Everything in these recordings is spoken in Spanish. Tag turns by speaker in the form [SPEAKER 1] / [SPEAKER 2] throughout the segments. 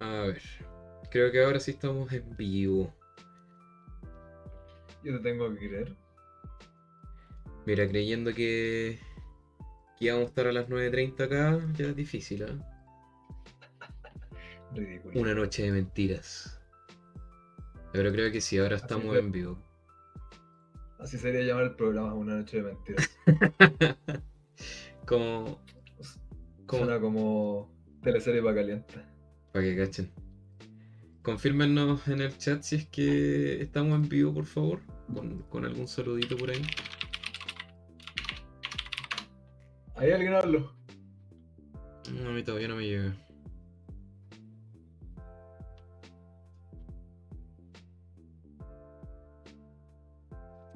[SPEAKER 1] A ver. Creo que ahora sí estamos en vivo.
[SPEAKER 2] Yo te tengo que creer.
[SPEAKER 1] Mira, creyendo que, que íbamos a estar a las 9.30 acá, ya es difícil, ¿eh?
[SPEAKER 2] Ridículo.
[SPEAKER 1] Una noche de mentiras. Pero creo que sí, ahora estamos en vivo.
[SPEAKER 2] Así sería llamar el programa Una Noche de Mentiras.
[SPEAKER 1] como, como
[SPEAKER 2] Suena como teleserie para caliente.
[SPEAKER 1] Para que cachen. Confírmenos en el chat si es que estamos en vivo, por favor. Con, con algún saludito por ahí.
[SPEAKER 2] ¿Hay alguien habló?
[SPEAKER 1] No, a mí todavía no me llega.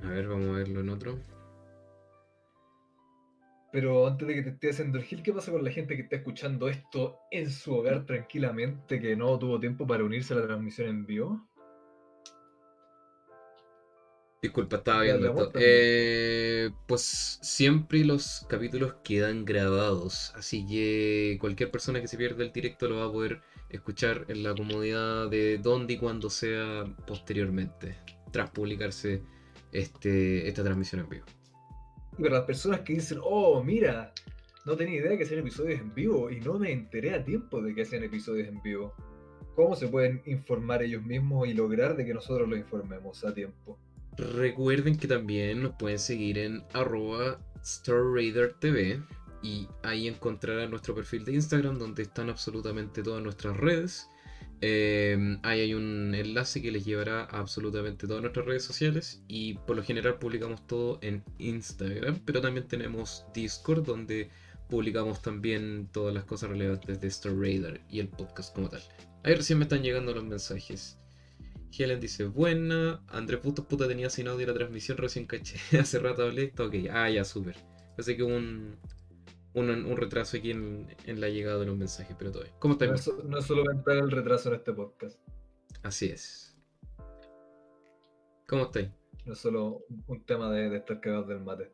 [SPEAKER 1] A ver, vamos a verlo en otro.
[SPEAKER 2] Pero antes de que te esté haciendo el gil, ¿qué pasa con la gente que está escuchando esto en su hogar tranquilamente, que no tuvo tiempo para unirse a la transmisión en vivo?
[SPEAKER 1] Disculpa, estaba viendo esto. Eh, pues siempre los capítulos quedan grabados, así que cualquier persona que se pierda el directo lo va a poder escuchar en la comodidad de donde y cuando sea posteriormente, tras publicarse este, esta transmisión en vivo.
[SPEAKER 2] Pero las personas que dicen, oh, mira, no tenía idea que hacían episodios en vivo y no me enteré a tiempo de que hacían episodios en vivo. ¿Cómo se pueden informar ellos mismos y lograr de que nosotros los informemos a tiempo?
[SPEAKER 1] Recuerden que también nos pueden seguir en arroba StarRaiderTV y ahí encontrarán nuestro perfil de Instagram donde están absolutamente todas nuestras redes. Eh, ahí hay un enlace que les llevará a absolutamente todas nuestras redes sociales y por lo general publicamos todo en Instagram, pero también tenemos Discord donde publicamos también todas las cosas relevantes de Star Raider y el podcast como tal. Ahí recién me están llegando los mensajes. Helen dice, buena. Andrés Putos puta tenía sin audio la transmisión, recién caché. Hace rato hablé, ok. Ah, ya, súper. Parece que un, un, un retraso aquí en, en la llegada de los mensajes, pero todo bien. ¿Cómo
[SPEAKER 2] No
[SPEAKER 1] estáis?
[SPEAKER 2] es, no es solo mental el retraso en este podcast,
[SPEAKER 1] Así es. ¿Cómo estáis?
[SPEAKER 2] no es solo un- un tema de, de estar cagados del mate.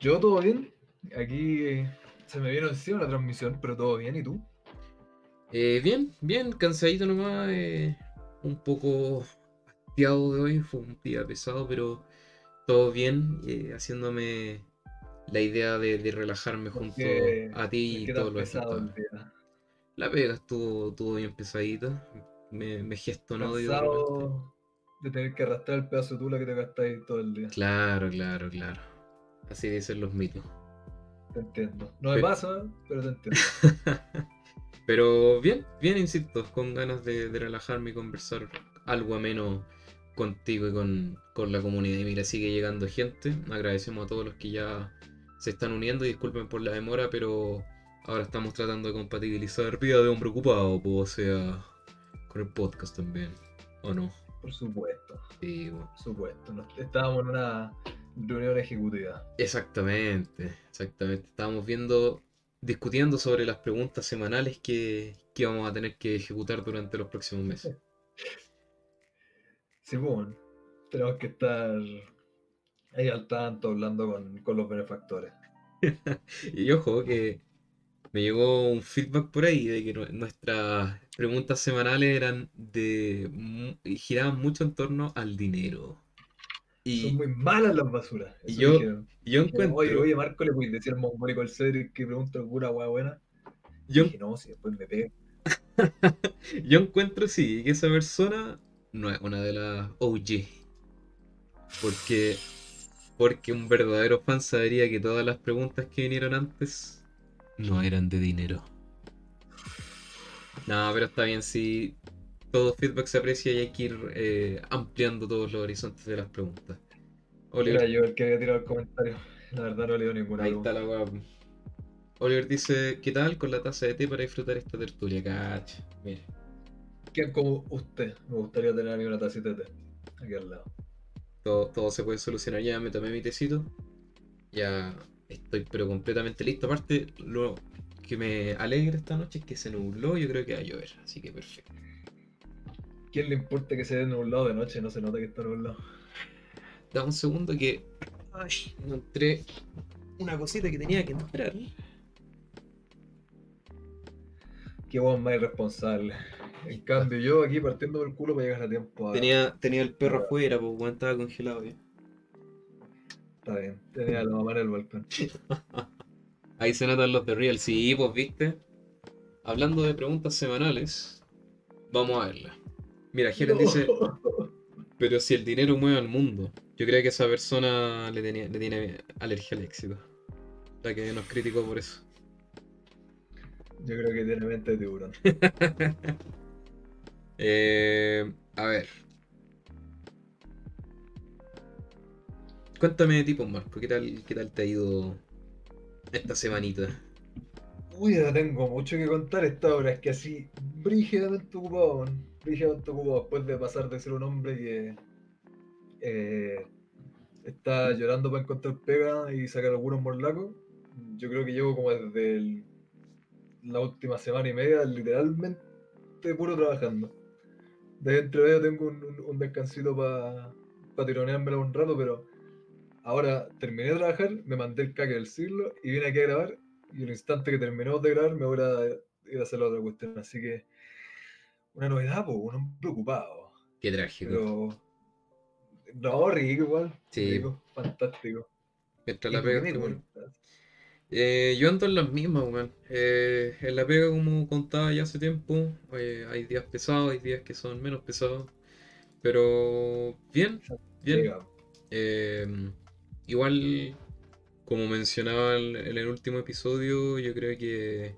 [SPEAKER 2] Yo todo bien, aquí eh, se me vino encima la transmisión, pero todo bien, ¿y tú?
[SPEAKER 1] Eh, bien, bien, cansadito nomás. eh, un poco hastiado de hoy. Fue un día pesado, pero todo bien. eh, haciéndome la idea de, de relajarme
[SPEAKER 2] ¿Por
[SPEAKER 1] junto a ti
[SPEAKER 2] ¿Por
[SPEAKER 1] y
[SPEAKER 2] qué
[SPEAKER 1] todos los? La pega estuvo, estuvo bien pesadita. Me, me gesto no de
[SPEAKER 2] de tener que arrastrar el pedazo de tula que te gastáis todo el día.
[SPEAKER 1] Claro, claro, claro. Así dicen los mitos.
[SPEAKER 2] Te entiendo. No me
[SPEAKER 1] Pero-
[SPEAKER 2] pasa, pero te entiendo.
[SPEAKER 1] Pero bien, bien, insisto, con ganas de, de relajarme y conversar algo ameno contigo y con, con la comunidad. Y mira, sigue llegando gente. Agradecemos a todos los que ya se están uniendo y disculpen por la demora, pero ahora estamos tratando de compatibilizar vida de hombre ocupado, o sea, con el podcast también, ¿o no?
[SPEAKER 2] Por supuesto,
[SPEAKER 1] Sí, bueno.
[SPEAKER 2] por supuesto. Estábamos en una reunión ejecutiva.
[SPEAKER 1] Exactamente, exactamente. Estábamos viendo, discutiendo sobre las preguntas semanales que, que vamos a tener que ejecutar durante los próximos meses.
[SPEAKER 2] Simón, tenemos que estar ahí al tanto hablando con, con los benefactores.
[SPEAKER 1] Y ojo que me llegó un feedback por ahí de que nue- nuestras preguntas semanales eran de giraban mucho en torno al dinero.
[SPEAKER 2] Son
[SPEAKER 1] Y,
[SPEAKER 2] muy malas las basuras.
[SPEAKER 1] y
[SPEAKER 2] Eso
[SPEAKER 1] yo- y yo
[SPEAKER 2] Dijeron, Oye,
[SPEAKER 1] encuentro,
[SPEAKER 2] oye, Marco, le puedes decir al mongólico al Cedric que pregunta alguna hueá buena.
[SPEAKER 1] yo,
[SPEAKER 2] dije, no, si después me pega.
[SPEAKER 1] yo encuentro sí que esa persona no es una de las OG. Porque, porque un verdadero fan sabría que todas las preguntas que vinieron antes no eran de dinero. No, pero está bien, si todo feedback se aprecia y hay que ir eh, ampliando todos los horizontes de las preguntas. Oliver,
[SPEAKER 2] Era yo el que había tirado el comentario. La verdad no leo ninguna.
[SPEAKER 1] ahí está la. Oliver dice, ¿qué tal con la taza de té para disfrutar esta tertulia? Cacha, mire.
[SPEAKER 2] ¿Quién como usted? Me gustaría tener a mí una tacita de té. Aquí al lado.
[SPEAKER 1] Todo, todo se puede solucionar. Ya me tomé mi tecito. Ya estoy pero completamente listo. Aparte, lo que me alegra esta noche es que se nubló. Yo creo que va a llover. Así que perfecto.
[SPEAKER 2] ¿Quién le importa que se dé nublado de noche? No se nota que está nublado.
[SPEAKER 1] Da un segundo que. Ay, encontré una cosita que tenía que entrar.
[SPEAKER 2] Qué weón más irresponsable. En cambio, yo aquí partiendo el culo para llegar a tiempo. A...
[SPEAKER 1] Tenía, tenía el perro afuera, pues weón, estaba congelado ya.
[SPEAKER 2] Está bien, tenía a la mamá en el balcón.
[SPEAKER 1] Ahí se notan los de Real. Sí, pues viste. Hablando de preguntas semanales, vamos a verla. Mira, Helen dice, pero si el dinero mueve al mundo, yo creo que esa persona le, tenía, le tiene alergia al éxito. La que nos criticó por eso.
[SPEAKER 2] Yo creo que tiene mente de tiburón.
[SPEAKER 1] Eh, a ver. Cuéntame de ti, pues, Marco. ¿Qué tal, ¿Qué tal te ha ido esta semanita?
[SPEAKER 2] Uy, no tengo mucho que contar esta hora. Es que así, brígidamente ocupado. Brígidamente ocupado. Después de pasar de ser un hombre que eh, está llorando para encontrar pega y sacar algunos morlacos. Yo creo que llevo como desde la última semana y media, literalmente puro trabajando. De entre medio tengo un, un- un descansito para pa tironeármelo un rato, pero ahora terminé de trabajar, me mandé el caque del siglo y vine aquí a grabar. Y el instante que terminó de grabar, me voy a ir a hacer la otra cuestión. Así que, una novedad, pues, un hombre preocupado.
[SPEAKER 1] Qué trágico.
[SPEAKER 2] Pero. No, rico igual.
[SPEAKER 1] Sí.
[SPEAKER 2] Rico, fantástico.
[SPEAKER 1] Mientras
[SPEAKER 2] ¿Y
[SPEAKER 1] la pega Eh, yo ando en las mismas, weón. Eh, en la pega, como contaba ya hace tiempo, eh, hay días pesados, hay días que son menos pesados. Pero bien, bien. Eh, igual, como mencionaba en en el último episodio, yo creo que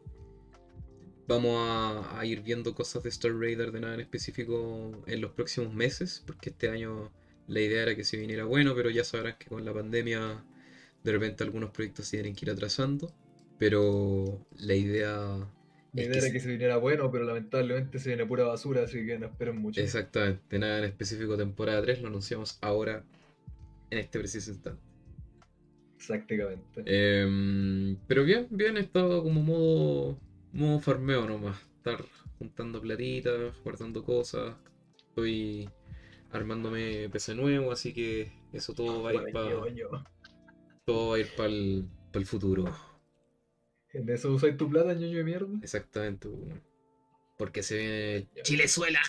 [SPEAKER 1] vamos a, a ir viendo cosas de Star Raider de nada en específico en los próximos meses, porque este año la idea era que se viniera bueno, pero ya sabrán que con la pandemia de repente algunos proyectos se tienen que ir atrasando, pero la idea
[SPEAKER 2] Mi
[SPEAKER 1] es
[SPEAKER 2] idea
[SPEAKER 1] que
[SPEAKER 2] era
[SPEAKER 1] se-
[SPEAKER 2] que se viniera bueno, pero lamentablemente se viene pura basura, así que no esperen mucho.
[SPEAKER 1] Exactamente, nada en específico temporada 3 lo anunciamos ahora en este preciso instante.
[SPEAKER 2] Exactamente.
[SPEAKER 1] Em, pero bien, bien, he estado como modo, modo farmeo nomás. Estar juntando platitas, guardando cosas. Estoy armándome PC nuevo, así que eso todo va a ir para. Todo va a ir para el, futuro.
[SPEAKER 2] ¿En eso usáis tu plata, ñoño de mierda?
[SPEAKER 1] Exactamente. weón. Porque se viene. Chilezuela.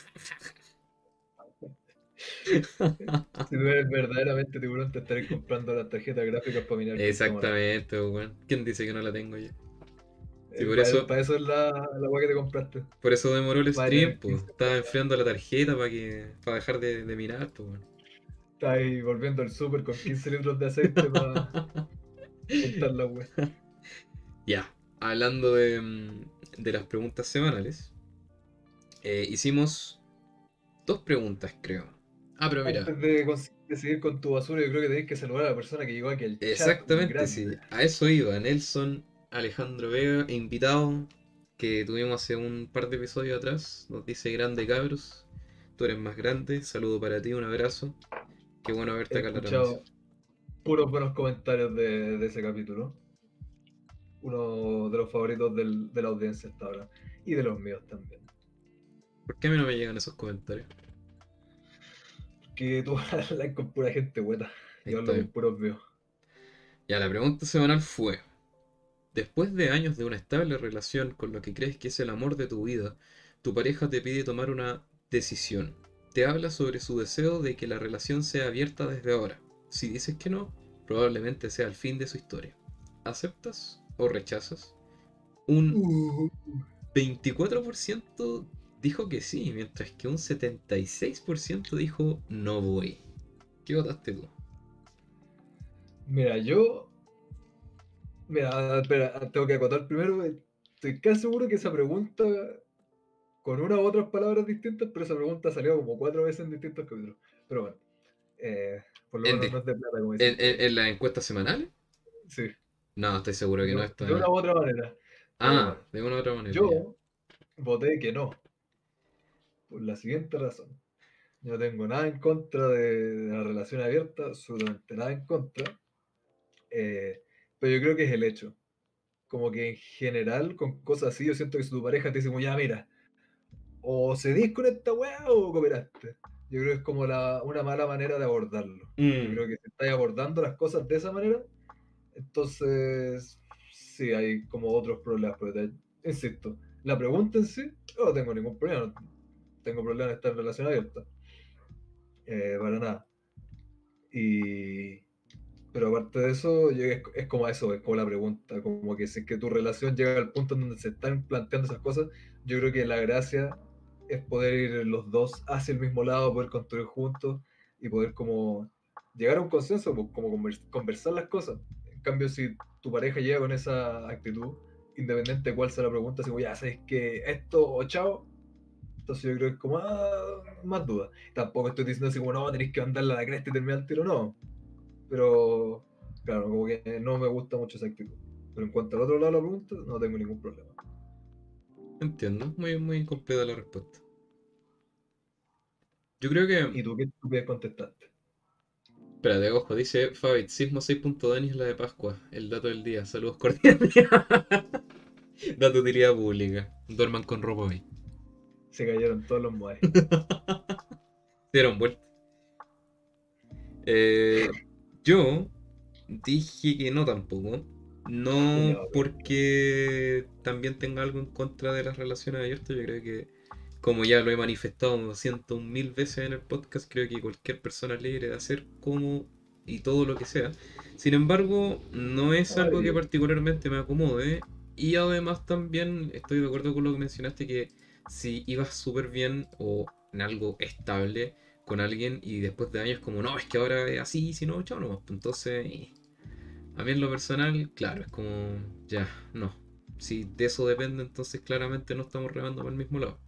[SPEAKER 2] Si tú eres verdaderamente tiburón, te estaré comprando las tarjetas gráficas para minar.
[SPEAKER 1] Exactamente, weón. ¿Quién dice que no la tengo ya? Sí, por
[SPEAKER 2] para,
[SPEAKER 1] eso-
[SPEAKER 2] para eso es la, la weá que te compraste.
[SPEAKER 1] Por eso demoró el
[SPEAKER 2] Vale,
[SPEAKER 1] stream, pues.
[SPEAKER 2] 15.
[SPEAKER 1] Estaba enfriando la tarjeta para que para dejar de, de mirar, pues. weón.
[SPEAKER 2] Estás ahí volviendo al súper con 15 litros de aceite para juntar la weá.
[SPEAKER 1] Ya, hablando de, mm, de las preguntas semanales, eh, hicimos dos preguntas, creo. Ah, pero mira,
[SPEAKER 2] Antes de, seguir con tu basura, yo creo que tenés que saludar a la persona que llegó aquí al chat.
[SPEAKER 1] exactamente,
[SPEAKER 2] grande.
[SPEAKER 1] sí, a eso iba. Nelson Alejandro Vega, invitado que tuvimos hace un par de episodios atrás, nos dice grande cabros, tú eres más grande, saludo para ti, un abrazo. Qué bueno verte
[SPEAKER 2] He
[SPEAKER 1] acá
[SPEAKER 2] escuchado puros buenos comentarios de, de ese capítulo. Uno de los favoritos del- de la audiencia hasta ahora. Y de los míos también.
[SPEAKER 1] ¿Por qué a mí no me llegan esos comentarios?
[SPEAKER 2] Que tú hablas con pura gente buena. Yo hablo con puros míos.
[SPEAKER 1] Ya, la pregunta semanal fue, después de años de una estable relación con lo que crees que es el amor de tu vida, tu pareja te pide tomar una decisión. Te habla sobre su deseo de que la relación sea abierta desde ahora. Si dices que no, probablemente sea el fin de su historia. ¿Aceptas o rechazas? Un
[SPEAKER 2] Uh,
[SPEAKER 1] 24% dijo que sí, mientras que un 76% dijo no voy. ¿Qué votaste tú?
[SPEAKER 2] Mira, yo. Mira, espera, tengo que acotar primero. Estoy casi seguro que esa pregunta, con una u otras palabras distintas, pero esa pregunta salió como cuatro veces en distintos capítulos. Pero bueno, eh, por lo
[SPEAKER 1] En
[SPEAKER 2] menos
[SPEAKER 1] di-
[SPEAKER 2] no es de plata, como
[SPEAKER 1] ¿En,
[SPEAKER 2] dicen.
[SPEAKER 1] en, en las encuestas semanales?
[SPEAKER 2] Sí,
[SPEAKER 1] No, estoy seguro que no
[SPEAKER 2] de,
[SPEAKER 1] está.
[SPEAKER 2] de una u otra manera.
[SPEAKER 1] Ah, de una u otra manera.
[SPEAKER 2] Yo voté que no. Por la siguiente razón. Yo no tengo nada en contra de, de la relación abierta, absolutamente nada en contra. Eh, pero yo creo que es el hecho. Como que en general, con cosas así, yo siento que si tu pareja te dice, como ya, mira, o cedís con esta weá o cooperaste. Yo creo que es como la, una mala manera de abordarlo. Yo
[SPEAKER 1] Mm,
[SPEAKER 2] creo que si estáis abordando las cosas de esa manera, entonces sí hay como otros problemas. Pero te- insisto, la pregunta en sí, yo no tengo ningún problema. tengo problema en estar en relación abierta. Eh, para nada. Y... Pero aparte de eso, yo- es, es como eso, es como la pregunta, como que si es que tu relación llega al punto en donde se están planteando esas cosas, yo creo que la gracia es poder ir los dos hacia el mismo lado, poder construir juntos y poder como llegar a un consenso, pues, como convers- conversar las cosas. En cambio, si tu pareja llega con esa actitud, independiente de cuál sea la pregunta, como, ya sabes que esto o chao, entonces yo creo que es como ah, más duda. Tampoco estoy diciendo así como, no, tenéis que mandarla a la cresta y terminar el tiro, no. Pero, claro, como que no me gusta mucho esa actitud. Pero en cuanto al otro lado de la pregunta, no tengo ningún problema.
[SPEAKER 1] Entiendo, muy, muy completa la respuesta. Yo creo que.
[SPEAKER 2] ¿Y tú qué estupidez contestaste?
[SPEAKER 1] Espérate, ojo, dice Fabit, sismo 6.2 es la de Pascua, el dato del día, saludos cordiales. dato de utilidad pública, duerman con ropa hoy.
[SPEAKER 2] Se cayeron todos los moais.
[SPEAKER 1] Se dieron vuelta. Eh, yo dije que no tampoco. No porque también tenga algo en contra de las relaciones abiertas. Yo creo que, como ya lo he manifestado ciento un mil veces en el podcast, creo que cualquier persona es libre de hacer como y todo lo que sea. Sin embargo, no es algo que particularmente me acomode. Y además también estoy de acuerdo con lo que mencionaste que si ibas súper bien o en algo estable con alguien y después de años como, no, es que ahora es así, si no, chao nomás. Entonces, eh, a mí en lo personal, claro, es como, ya, no. Si de eso depende, entonces claramente no estamos remando por el mismo lado.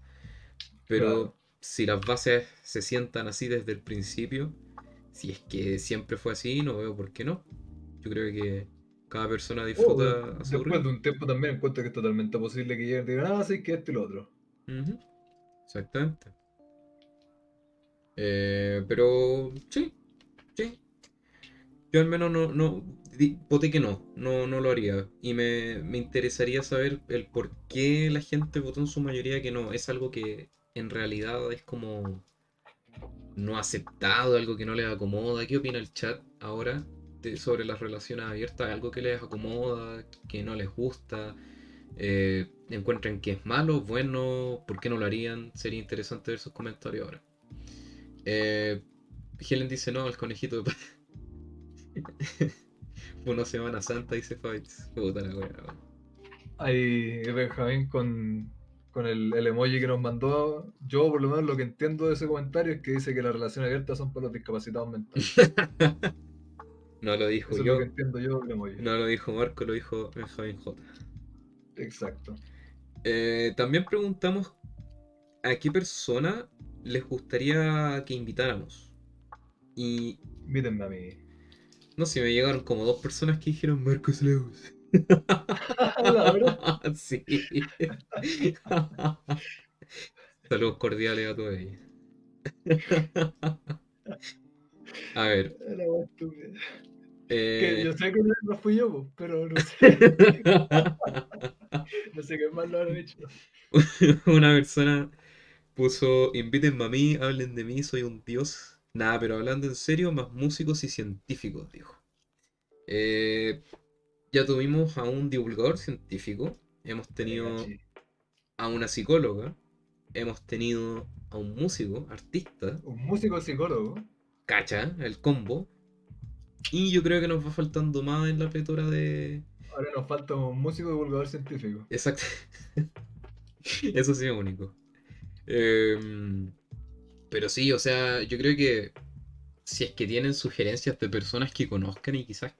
[SPEAKER 1] Pero
[SPEAKER 2] Claro.
[SPEAKER 1] si las bases se sientan así desde el principio, si es que siempre fue así, no veo por qué no. Yo creo que cada persona
[SPEAKER 2] Oh,
[SPEAKER 1] disfruta a su
[SPEAKER 2] después
[SPEAKER 1] ritmo.
[SPEAKER 2] de un tiempo también encuentro que es totalmente posible que lleguen y digan, ah, sí, que esto y lo otro.
[SPEAKER 1] Ujú, Exactamente. Eh, pero sí, sí. Yo al menos no, no, voté que no, no, no lo haría. Y me, me interesaría saber el por qué la gente votó en su mayoría que no. Es algo que en realidad es como no aceptado, algo que no les acomoda. ¿Qué opina el chat ahora sobre las relaciones abiertas? ¿Algo que les acomoda, que no les gusta? Eh, ¿Encuentran que es malo, bueno? ¿Por qué no lo harían? Sería interesante ver sus comentarios ahora. Eh, Helen dice no, el conejito de una semana santa, dice Fabitz. Puta la wea.
[SPEAKER 2] Hay Benjamín con, con el, el emoji que nos mandó. Yo, por lo menos, lo que entiendo de ese comentario es que dice que las relaciones abiertas son para los discapacitados mentales.
[SPEAKER 1] No lo dijo
[SPEAKER 2] Eso es
[SPEAKER 1] yo,
[SPEAKER 2] lo que entiendo yo del emoji.
[SPEAKER 1] no lo dijo Marco, lo dijo Benjamín J.
[SPEAKER 2] Exacto.
[SPEAKER 1] Eh, también preguntamos a qué persona les gustaría que invitáramos. Y
[SPEAKER 2] Mírenme a mí.
[SPEAKER 1] No sé, me llegaron como dos personas que dijeron Marcos Leus. Sí. Saludos cordiales a todos ellos. A ver.
[SPEAKER 2] Que
[SPEAKER 1] eh,
[SPEAKER 2] yo sé que no fui yo, pero no sé, no sé qué más lo han hecho.
[SPEAKER 1] Una persona puso, invítenme a mí, hablen de mí, soy un dios. Nada, pero hablando en serio, más músicos y científicos, dijo. Eh, ya tuvimos a un divulgador científico, hemos tenido a una psicóloga, hemos tenido a un músico, artista,
[SPEAKER 2] Un músico psicólogo.
[SPEAKER 1] cacha, el combo. Y yo creo que nos va faltando más en la pletora de...
[SPEAKER 2] Ahora nos falta un músico divulgador científico.
[SPEAKER 1] Exacto. Eso sí es único. Em, pero sí, o sea, yo creo que si es que tienen sugerencias de personas que conozcan y quizás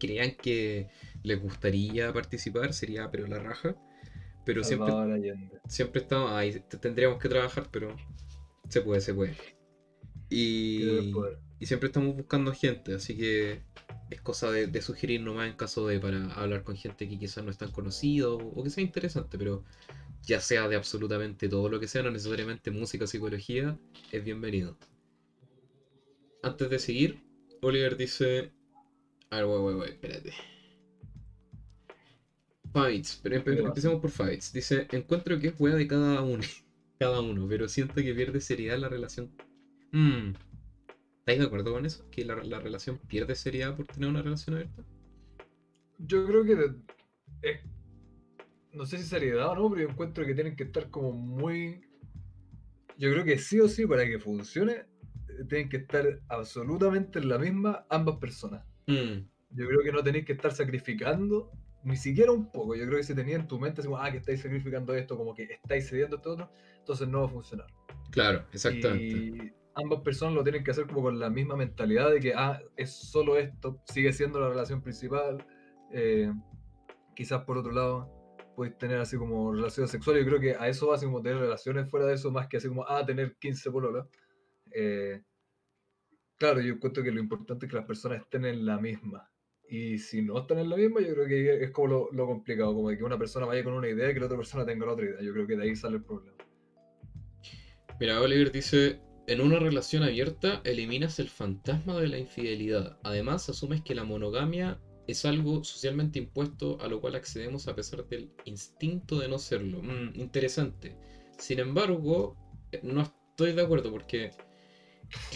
[SPEAKER 1] crean que les gustaría participar, sería pero la raja. Pero siempre,
[SPEAKER 2] Allende.
[SPEAKER 1] siempre estamos, ahí tendríamos que trabajar, pero se puede, se puede. Y, y siempre estamos buscando gente, así que es cosa de, de sugerir nomás en caso de para hablar con gente que quizás no es tan conocido o que sea interesante, pero ya sea de absolutamente todo lo que sea, no necesariamente música, psicología, es bienvenido. Antes de seguir, Oliver dice. A ver, wey, wey, wey, espérate. Fights, pero empecemos por Fights. Dice, encuentro que es wea de cada uno, cada uno, pero siento que pierde seriedad la relación. Mm. ¿Estáis de acuerdo con eso? ¿Que la, la relación pierde seriedad por tener una relación abierta?
[SPEAKER 2] Yo creo que de- no sé si seriedad o no, pero yo encuentro que tienen que estar como muy yo creo que sí o sí, para que funcione, tienen que estar absolutamente en la misma ambas personas.
[SPEAKER 1] Mm,
[SPEAKER 2] Yo creo que no tenéis que estar sacrificando, ni siquiera un poco. Yo creo que si tenía en tu mente, así como, ah, que estáis sacrificando esto, como que estáis cediendo esto otro, entonces no va a funcionar.
[SPEAKER 1] claro, exactamente.
[SPEAKER 2] Y ambas personas lo tienen que hacer como con la misma mentalidad de que, ah, es solo esto, sigue siendo la relación principal. eh, quizás por otro lado, puedes tener así como relaciones sexuales. Yo creo que a eso va así como tener relaciones fuera de eso, más que así como, ah, tener 15 pololas. Eh, claro, yo encuentro que lo importante es que las personas estén en la misma. Y si no están en la misma, yo creo que es como lo, lo complicado, como de que una persona vaya con una idea y que la otra persona tenga la otra idea. Yo creo que de ahí sale el problema.
[SPEAKER 1] Mira, Oliver dice, en una relación abierta eliminas el fantasma de la infidelidad. Además, asumes que la monogamia es algo socialmente impuesto a lo cual accedemos a pesar del instinto de no serlo. Mm, interesante. Sin embargo, eh, no estoy de acuerdo porque,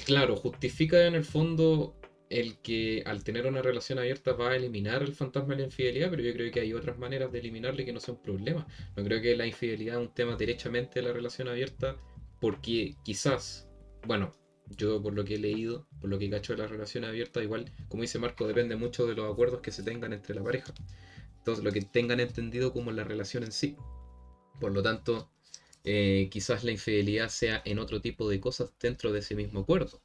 [SPEAKER 1] claro, justifica en el fondo el que al tener una relación abierta va a eliminar el fantasma de la infidelidad, pero yo creo que hay otras maneras de eliminarle que no sea un problema. No creo que la infidelidad es un tema derechamente de la relación abierta porque quizás, bueno, yo por lo que he leído, por lo que cacho de la relación abierta, igual, como dice Marco, depende mucho de los acuerdos que se tengan entre la pareja. Entonces, lo que tengan entendido como la relación en sí. Por lo tanto, eh, quizás la infidelidad sea en otro tipo de cosas dentro de ese mismo acuerdo.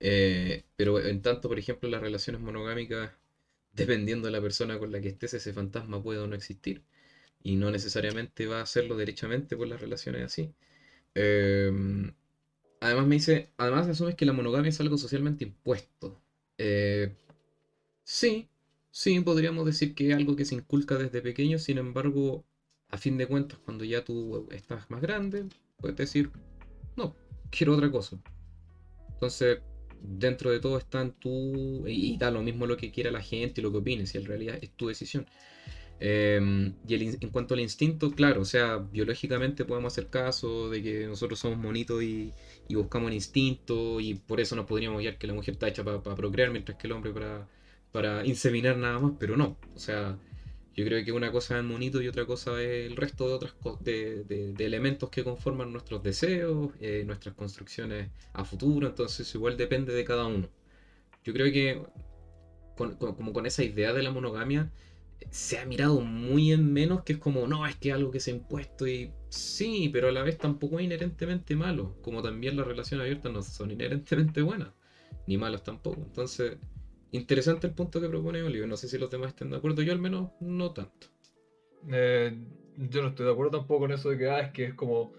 [SPEAKER 1] Eh, pero en tanto, por ejemplo, las relaciones monogámicas, dependiendo de la persona con la que estés, ese fantasma puede o no existir. Y no necesariamente va a hacerlo derechamente por las relaciones así. Em, además me dice, además asumes que la monogamia es algo socialmente impuesto. Eh, sí, sí, podríamos decir que es algo que se inculca desde pequeño, sin embargo, a fin de cuentas, cuando ya tú estás más grande, puedes decir, no, quiero otra cosa. Entonces, dentro de todo está en tu... Y, da lo mismo lo que quiera la gente y lo que opines, y en realidad es tu decisión. Eh, y el en cuanto al instinto, claro, o sea, biológicamente podemos hacer caso de que nosotros somos monitos y, buscamos el instinto y por eso nos podríamos guiar que la mujer está hecha para procrear mientras que el hombre para, para inseminar nada más, pero no. O sea, yo creo que una cosa es el monito y otra cosa es el resto de otras de, de- elementos que conforman nuestros deseos, eh, nuestras construcciones a futuro, entonces igual depende de cada uno. Yo creo que como con esa idea de la monogamia se ha mirado muy en menos que es como, no, es que algo que se ha impuesto y sí, pero a la vez tampoco es inherentemente malo, como también las relaciones abiertas no son inherentemente buenas, ni malas tampoco. Entonces, interesante el punto que propone Oliver, no sé si los demás estén de acuerdo, yo al menos no tanto.
[SPEAKER 2] Eh, yo no estoy de acuerdo tampoco con eso de que, ah, es que es como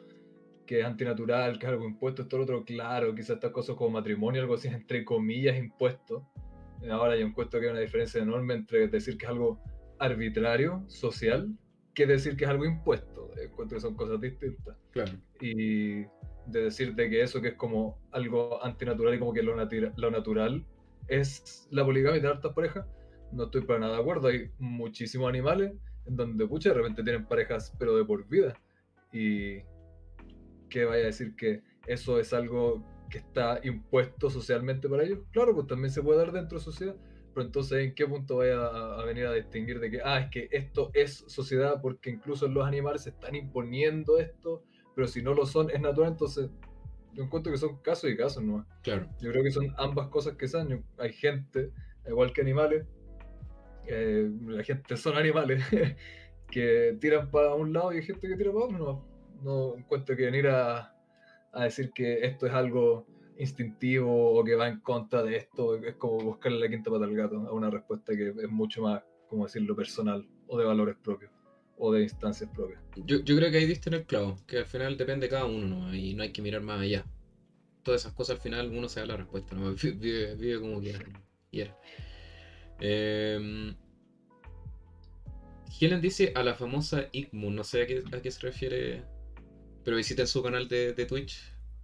[SPEAKER 2] que es antinatural, que es algo impuesto, esto lo otro, claro, quizás estas cosas como matrimonio, algo así, es entre comillas, impuesto. Ahora yo encuentro que hay una diferencia enorme entre decir que es algo arbitrario, social, que decir que es algo impuesto. Encuentro que son cosas distintas.
[SPEAKER 1] Claro.
[SPEAKER 2] Y de decir de que eso que es como algo antinatural y como que lo, natural es la poligamia tener hartas parejas, no estoy para nada de acuerdo. Hay muchísimos animales en donde, pucha, de repente tienen parejas, pero de por vida. Y que vaya a decir que eso es algo que está impuesto socialmente para ellos. Claro, pues también se puede dar dentro de sociedad, pero entonces en qué punto vaya a, venir a distinguir de que, ah, es que esto es sociedad porque incluso en los animales se están imponiendo esto, pero si no lo son es natural, entonces yo encuentro que son casos y casos, ¿no?
[SPEAKER 1] Claro.
[SPEAKER 2] Yo creo que son ambas cosas que dan. Hay gente, igual que animales, eh, la gente son animales, que tiran para un lado y hay gente que tira para otro. No, no encuentro que venir a, a decir que esto es algo instintivo o que va en contra de esto es como buscarle la quinta pata al gato a una respuesta que es mucho más, como decirlo, personal o de valores propios o de instancias propias.
[SPEAKER 1] Yo, yo creo que ahí diste en el clavo, que al final depende de cada uno ¿no? y no hay que mirar más allá. Todas esas cosas al final uno se da la respuesta, ¿no? vive, vive como quiera. quiera. Eh, Helen dice a la famosa Igmu, no sé a qué, a qué se refiere, pero visiten su canal de, de Twitch,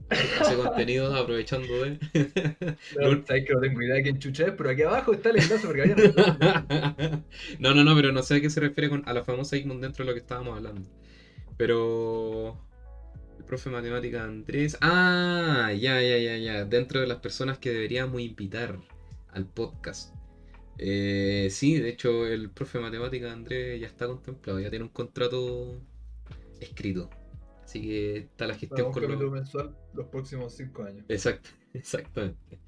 [SPEAKER 1] hace contenido aprovechando de...
[SPEAKER 2] No, sabes que no tengo idea de quién chucha es, pero aquí abajo está el enlace porque
[SPEAKER 1] no, no, no, pero no sé a qué se refiere con a la famosa Igmund dentro de lo que estábamos hablando. Pero. El profe de matemática Andrés. Ah, ya, ya, ya, ya. Dentro de las personas que deberíamos invitar al podcast. Eh, sí, de hecho, el profe de matemática Andrés ya está contemplado, ya tiene un contrato escrito. Así que está la gestión con los...
[SPEAKER 2] mensual los próximos 5 años.
[SPEAKER 1] Exacto, exactamente.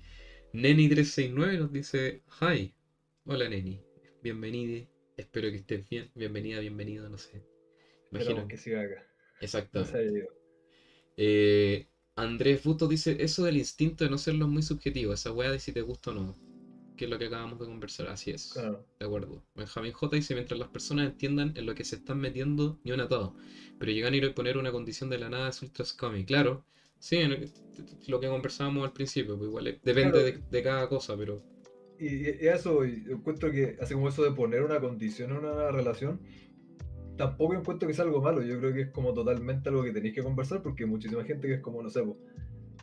[SPEAKER 1] Neni369 nos dice, hi, hola Neni, bienvenida, espero que estés bien, bienvenida, bienvenido, no sé. Imagino
[SPEAKER 2] que siga acá.
[SPEAKER 1] Exactamente.
[SPEAKER 2] ido.
[SPEAKER 1] Eh, Andrés Bustos dice, eso del instinto de no serlo es muy subjetivo, esa weá de si te gusta o no, que es lo que acabamos de conversar, así es.
[SPEAKER 2] Claro.
[SPEAKER 1] De acuerdo. Benjamín J dice, mientras las personas entiendan en lo que se están metiendo, ni un atado. Pero llegar a ir a poner una condición de la nada es ultra scummy. Claro, sí, lo que conversábamos al principio, pues igual es- depende
[SPEAKER 2] Claro.
[SPEAKER 1] de, de cada cosa, pero
[SPEAKER 2] Y, y eso y encuentro que, así como eso de poner una condición en una relación, tampoco encuentro que sea algo malo. Yo creo que es como totalmente algo que tenéis que conversar porque hay muchísima gente que es como, no sé, pues,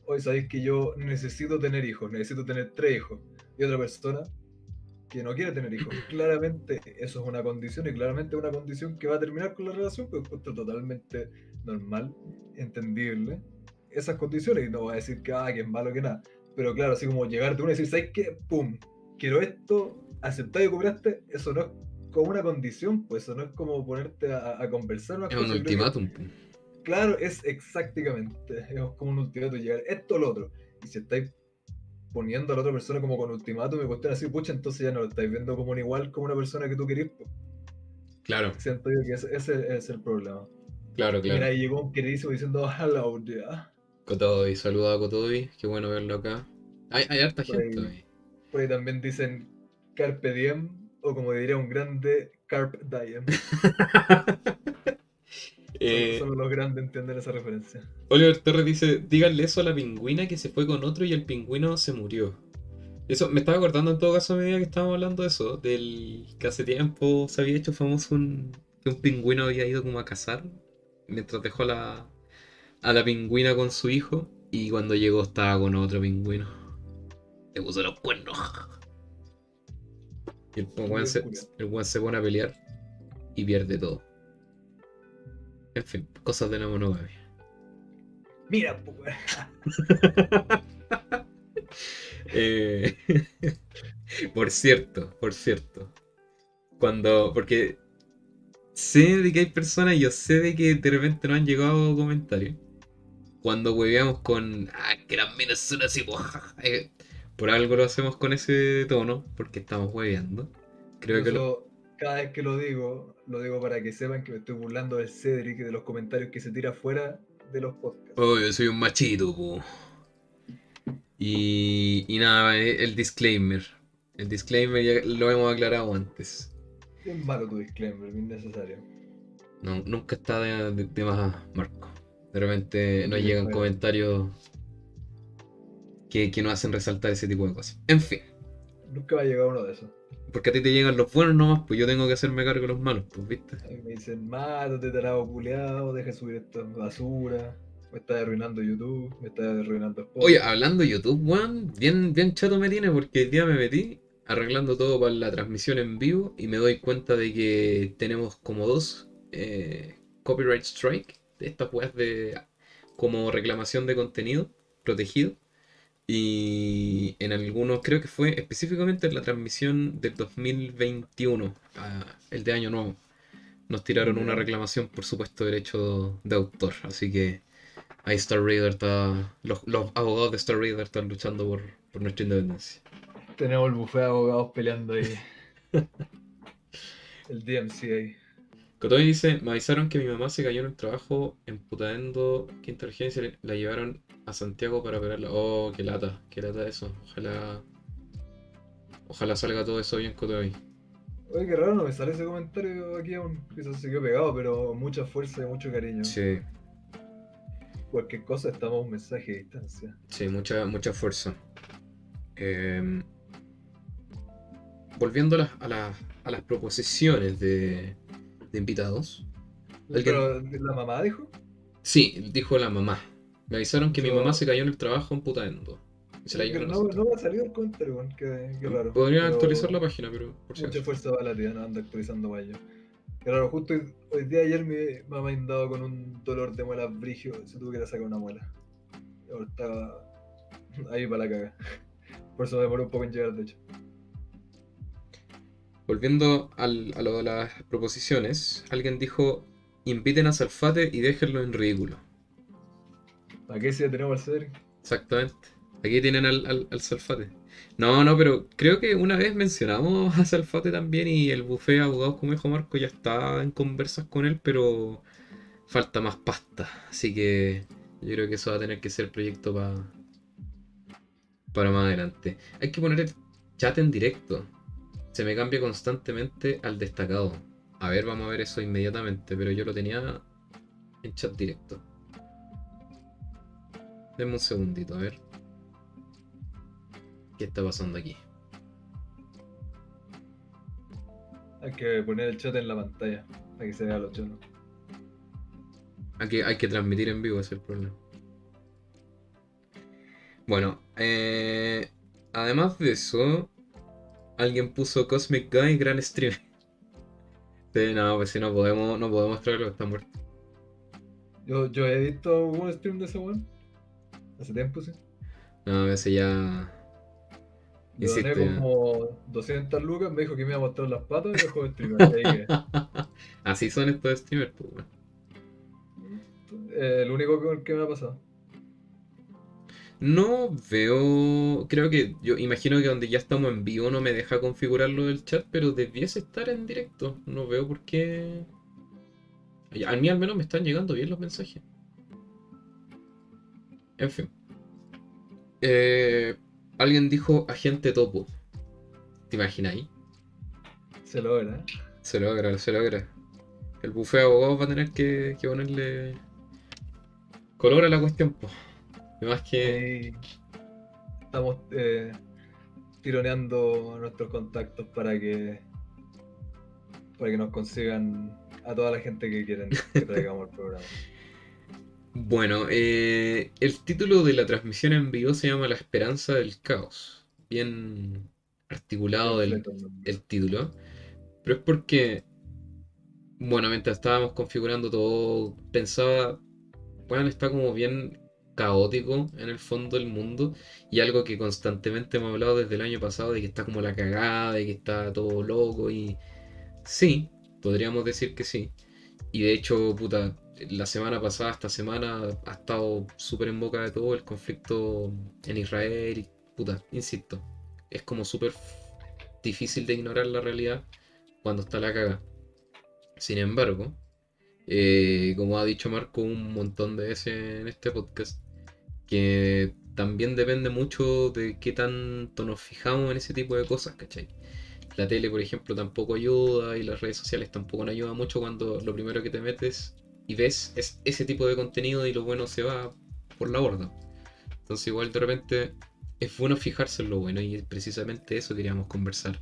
[SPEAKER 2] hoy sabéis que yo necesito tener hijos, necesito tener tres hijos. Y otra persona que no quiere tener hijos. Claramente eso es una condición y claramente es una condición que va a terminar con la relación, pero encuentro totalmente normal, entendible esas condiciones y no voy a decir que, ah, que es malo que nada. Pero claro, así como llegar de una y decir, ¿sabes qué? ¡Pum! Quiero esto, aceptar y cobraste, eso no es como una condición, pues eso no es como ponerte a, a conversar unas
[SPEAKER 1] es un
[SPEAKER 2] que-
[SPEAKER 1] ultimátum. pues.
[SPEAKER 2] Claro, es exactamente, es como un ultimátum, llegar esto o lo otro. Y si estáis poniendo a la otra persona como con ultimátum y cuestión así, pucha, entonces ya no lo estáis viendo como un igual como una persona que tú querís. pues.
[SPEAKER 1] Claro,
[SPEAKER 2] Siento yo que ese, ese es el problema.
[SPEAKER 1] claro, claro.
[SPEAKER 2] Mira, ahí llegó un queridísimo diciendo, hello, yeah.
[SPEAKER 1] Kotobi, saluda a Kotobi, qué bueno verlo acá. Hay, hay harta
[SPEAKER 2] Por
[SPEAKER 1] gente
[SPEAKER 2] ahí. Por ahí también dicen Carpe Diem, o como diría un grande, Carpe Diem.
[SPEAKER 1] Eh,
[SPEAKER 2] Solo, solo los grandes entienden esa referencia.
[SPEAKER 1] Oliver Torres dice, díganle eso a la pingüina que se fue con otro y el pingüino se murió. Eso, me estaba acordando en todo caso a medida que estábamos hablando de eso, del que hace tiempo se había hecho famoso un, que un pingüino había ido como a cazar, mientras dejó a la, a la pingüina con su hijo, y cuando llegó estaba con otro pingüino. Le puso los cuernos. Y el el weón se pone a pelear y pierde todo. En fin, cosas de la monogamia.
[SPEAKER 2] Mira, pues,
[SPEAKER 1] Eh, por cierto, por cierto. Cuando. Porque sé de que hay personas, yo sé de que de repente nos han llegado comentarios. Cuando hueveamos con. Ah, que las minas son así, jaja", eh, Por algo lo hacemos con ese tono, porque estamos hueveando. Creo que lo.
[SPEAKER 2] Cada vez que lo digo, lo digo para que sepan que me estoy burlando del Cedric y de los comentarios que se tira fuera de los podcasts.
[SPEAKER 1] Oh, yo soy un machito, po. Y, y nada, eh, el disclaimer. El disclaimer ya lo hemos aclarado antes.
[SPEAKER 2] Es malo tu disclaimer, innecesario.
[SPEAKER 1] No, nunca está de, de- de más, Marco. De repente nos llegan
[SPEAKER 2] bueno.
[SPEAKER 1] comentarios que, que nos hacen resaltar ese tipo de cosas. En fin,
[SPEAKER 2] Nunca va a llegar uno de esos.
[SPEAKER 1] Porque a ti te llegan los buenos nomás, pues yo tengo que hacerme cargo de los malos, pues, ¿viste?
[SPEAKER 2] Mí me dicen, mátate, tarado culeado, deja de subir esta basura. Me está arruinando YouTube, me está arruinando Spotify.
[SPEAKER 1] Oye, hablando de YouTube, weón, bien, bien chato me tiene porque el día me metí arreglando todo para la transmisión en vivo y me doy cuenta de que tenemos como dos eh, copyright strike, de estas weas de como reclamación de contenido protegido. Y en algunos, creo que fue específicamente en la transmisión del 2021, ah, el de Año Nuevo, nos tiraron una reclamación por supuesto derecho de autor. Así que ahí Star Raider está. Los, los abogados de Star Raider están luchando por, por nuestra independencia.
[SPEAKER 2] Tenemos el buffet de abogados peleando ahí. el DMC ahí.
[SPEAKER 1] Kotomi dice: Me avisaron que mi mamá se cayó en el trabajo emputando quinta urgencia. La llevaron a Santiago para operarla. Oh, qué lata, qué lata eso. Ojalá. Ojalá salga todo eso bien, Kotomi.
[SPEAKER 2] Oye, qué raro, no me sale ese comentario aquí aún. Quizás se quedó pegado, pero mucha fuerza y mucho cariño.
[SPEAKER 1] Sí,
[SPEAKER 2] Cualquier cosa, estamos a un mensaje de distancia.
[SPEAKER 1] sí, mucha, mucha fuerza. Em, volviendo a las, a las, a las proposiciones de, de invitados.
[SPEAKER 2] Pero la mamá dijo.
[SPEAKER 1] Sí, dijo la mamá. Me avisaron que mi mamá se cayó en el trabajo emputando. Y se la
[SPEAKER 2] Pero
[SPEAKER 1] a
[SPEAKER 2] no, no me ha salido el comentario, weón, qué, qué raro.
[SPEAKER 1] Podrían
[SPEAKER 2] Pero
[SPEAKER 1] actualizar la página, pero por
[SPEAKER 2] Mucha fuerza para la tía, no anda actualizando para ello. Claro, justo hoy, hoy día ayer mi mamá andaba con un dolor de muela brigio, se tuvo que ir a sacar una muela. Ahora estaba ahí para la caga. Por eso me demoró un poco en llegar, de hecho.
[SPEAKER 1] Volviendo al- a lo de las proposiciones, alguien dijo: inviten a Salfate y déjenlo en ridículo.
[SPEAKER 2] ¿Para qué si ya tenemos al Cedric?
[SPEAKER 1] Exactamente. Aquí tienen al, al, al Salfate. No, no, pero creo que una vez mencionamos a Salfate también y el buffet de abogados, como dijo Marco, ya está en conversas con él, pero falta más pasta. Así que yo creo que eso va a tener que ser proyecto para para más adelante. Hay que poner el chat en directo. Se me cambia constantemente al destacado. A ver, vamos a ver eso inmediatamente, pero yo lo tenía en chat directo. Denme un segundito, a ver. ¿Qué está pasando aquí?
[SPEAKER 2] Hay que poner el chat en la pantalla para que se vea los chonos.
[SPEAKER 1] Hay que, hay que transmitir en vivo, ese es el problema. Bueno, eh, además de eso, alguien puso Cosmic Guy gran streamer. Sí, no, pues si no podemos, no podemos traerlo, está muerto.
[SPEAKER 2] Yo, yo he visto un stream de ese weón. Hace tiempo, sí.
[SPEAKER 1] No, a veces ya.
[SPEAKER 2] Yo doné
[SPEAKER 1] Hiciste-
[SPEAKER 2] como 200 lucas, me dijo que me iba a mostrar las patas y dejó de streamer.
[SPEAKER 1] Así son estos streamers, pues,
[SPEAKER 2] eh, el único que, que me ha pasado.
[SPEAKER 1] No veo. Creo que. Yo imagino que donde ya estamos en vivo no me deja configurarlo del chat, pero debiese estar en directo. No veo por qué. A mí al menos me están llegando bien los mensajes. En fin. Eh, alguien dijo agente topo. ¿Te imagináis?
[SPEAKER 2] Se logra.
[SPEAKER 1] Se logra, se logra. El buffet de abogados va a tener que, que ponerle color a la cuestión, pues. Además que.
[SPEAKER 2] Estamos eh, tironeando nuestros contactos para que para que nos consigan a toda la gente que quieren que traigamos el programa.
[SPEAKER 1] Bueno, eh, el título de la transmisión en vivo se llama La Esperanza del Caos. Bien articulado el, el título. Pero es porque, bueno, mientras estábamos configurando todo, pensaba, bueno, está como bien caótico en el fondo del mundo y algo que constantemente hemos hablado desde el año pasado de que está como la cagada, de que está todo loco y sí, podríamos decir que sí. Y de hecho, puta, la semana pasada, esta semana, ha estado súper en boca de todo el conflicto en Israel. Y, puta, insisto, es como súper difícil de ignorar la realidad cuando está la caga. Sin embargo, eh, como ha dicho Marco un montón de veces en este podcast, que también depende mucho de qué tanto nos fijamos en ese tipo de cosas, ¿cachai? La tele, por ejemplo, tampoco ayuda y las redes sociales tampoco nos ayudan mucho cuando lo primero que te metes y ves es ese tipo de contenido y lo bueno se va por la borda. Entonces igual de repente es bueno fijarse en lo bueno y precisamente eso queríamos conversar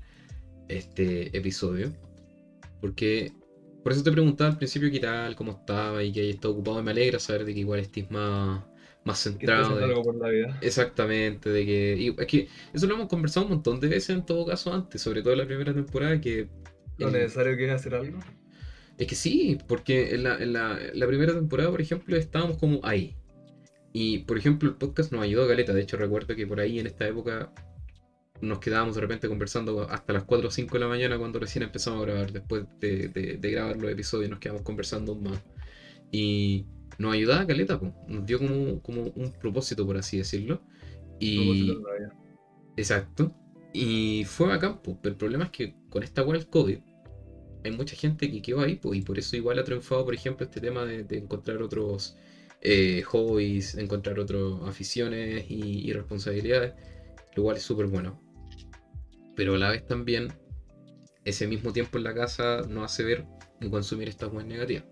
[SPEAKER 1] este episodio. Porque por eso te preguntaba al principio qué tal, cómo estaba y que hayas estado ocupado y me alegra saber de que igual estés más, más centrado. de-
[SPEAKER 2] algo por la vida.
[SPEAKER 1] Exactamente, de que. y es que eso lo hemos conversado un montón de veces en todo caso antes, sobre todo en la primera temporada, que.
[SPEAKER 2] Lo
[SPEAKER 1] el-
[SPEAKER 2] necesario que es hacer algo.
[SPEAKER 1] Es que sí, porque en la, en la- en la primera temporada, por ejemplo, estábamos como ahí. Y, por ejemplo, el podcast nos ayudó a Caleta. De hecho, recuerdo que por ahí en esta época nos quedábamos de repente conversando hasta las 4 o 5 de la mañana cuando recién empezamos a grabar. Después de, de- de grabar los episodios, nos quedamos conversando más. Y nos ayudaba a Caleta, po. nos dio como, como un propósito, por así decirlo. Y.
[SPEAKER 2] Propósito.
[SPEAKER 1] Exacto. Y fue bacán, pues, pero el problema es que con esta weá del COVID hay mucha gente que quedó ahí, pues, y por eso igual ha triunfado, por ejemplo, este tema de, encontrar otros eh, hobbies, encontrar otras aficiones y, responsabilidades, lo cual es súper bueno. Pero a la vez también, ese mismo tiempo en la casa nos hace ver y consumir estas weas negativas.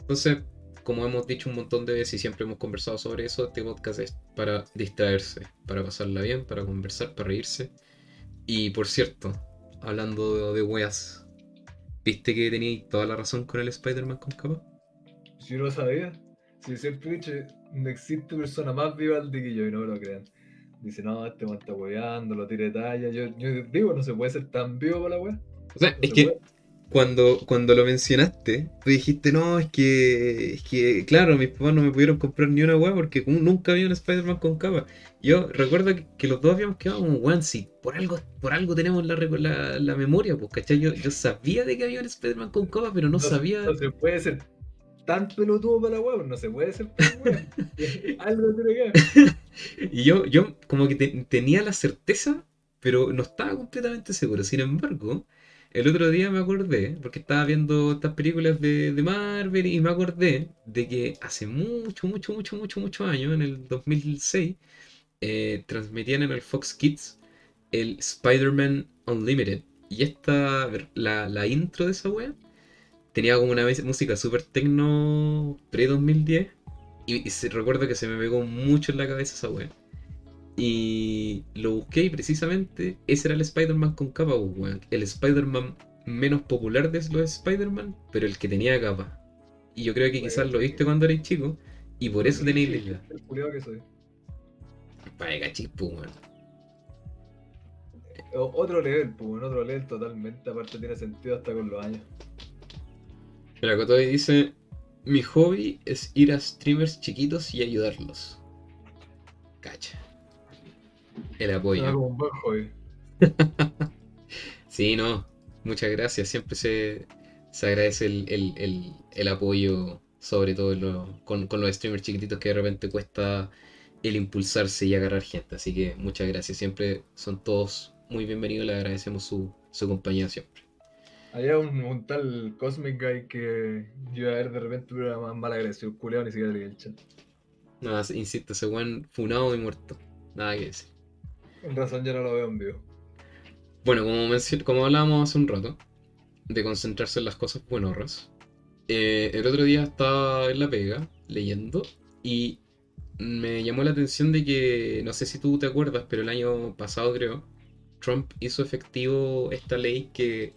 [SPEAKER 1] Entonces, como hemos dicho un montón de veces y siempre hemos conversado sobre eso, este podcast es para distraerse, para pasarla bien, para conversar, para reírse. Y por cierto, hablando de, de weas, ¿viste que teníais toda la razón con el Spider-Man con capa?
[SPEAKER 2] Si yo no sabía. Si siempre he dicho, no existe persona más viva de que yo y no me lo crean. Dice, no, este man está weando, lo tire de talla. Yo, yo digo, no se puede ser tan vivo para la wea.
[SPEAKER 1] O sea,
[SPEAKER 2] No
[SPEAKER 1] es
[SPEAKER 2] se
[SPEAKER 1] que
[SPEAKER 2] puede.
[SPEAKER 1] Cuando, cuando lo mencionaste, tú dijiste, no, es que, es que, claro, mis papás no me pudieron comprar ni una wea porque nunca había un Spider-Man con capa. Yo recuerdo que, que los dos habíamos quedado como, weón, sí, por algo, por algo tenemos la, la, la memoria, pues, ¿cachai? Yo, yo sabía de que había un Spider-Man con capa, pero no, sabía...
[SPEAKER 2] No se puede ser tan pelotudo para la weá, no se puede ser. Algo tiene que
[SPEAKER 1] Y yo, yo como que tenía la certeza, pero no estaba completamente seguro. Sin embargo, el otro día me acordé, porque estaba viendo estas películas de, de Marvel y me acordé de que hace mucho, mucho, mucho, mucho, muchos años, en el 2006, eh, transmitían en el Fox Kids el Spider-Man Unlimited. Y esta, la, la intro de esa wea, tenía como una música súper tecno pre-2010. Y, recuerdo que se me pegó mucho en la cabeza esa wea. Y lo busqué y precisamente ese era el Spider-Man con capa, pues, weón. El Spider-Man menos popular de los Spider-Man, pero el que tenía capa. Y yo creo que quizás lo viste cuando eres chico y por eso tenéis la idea.
[SPEAKER 2] El culiado que soy.
[SPEAKER 1] Vaya pues, weón.
[SPEAKER 2] Otro level, pues, otro level totalmente. Aparte tiene sentido hasta con los años.
[SPEAKER 1] Mira, Kotoy dice: Mi hobby es ir a streamers chiquitos y ayudarlos. El apoyo.
[SPEAKER 2] como un buen hobby.
[SPEAKER 1] sí, no. Muchas gracias. Siempre se, se agradece el, apoyo, sobre todo con, con los streamers chiquititos que de repente cuesta el impulsarse y agarrar gente. Así que muchas gracias. Siempre son todos muy bienvenidos. Le agradecemos su, su compañía siempre.
[SPEAKER 2] Había un, tal Cosmic Guy que yo a ver de repente era más mal agradecido. Culeado ni siquiera leí el chat.
[SPEAKER 1] Nada, insisto, ese buen funado y muerto. Nada que decir.
[SPEAKER 2] Razón ya no lo veo en vivo.
[SPEAKER 1] Bueno, como, como hablábamos hace un rato, de concentrarse en las cosas buenorras. Eh, el otro día estaba en la pega leyendo y me llamó la atención de que, no sé si tú te acuerdas, pero el año pasado creo, Trump hizo efectivo esta ley que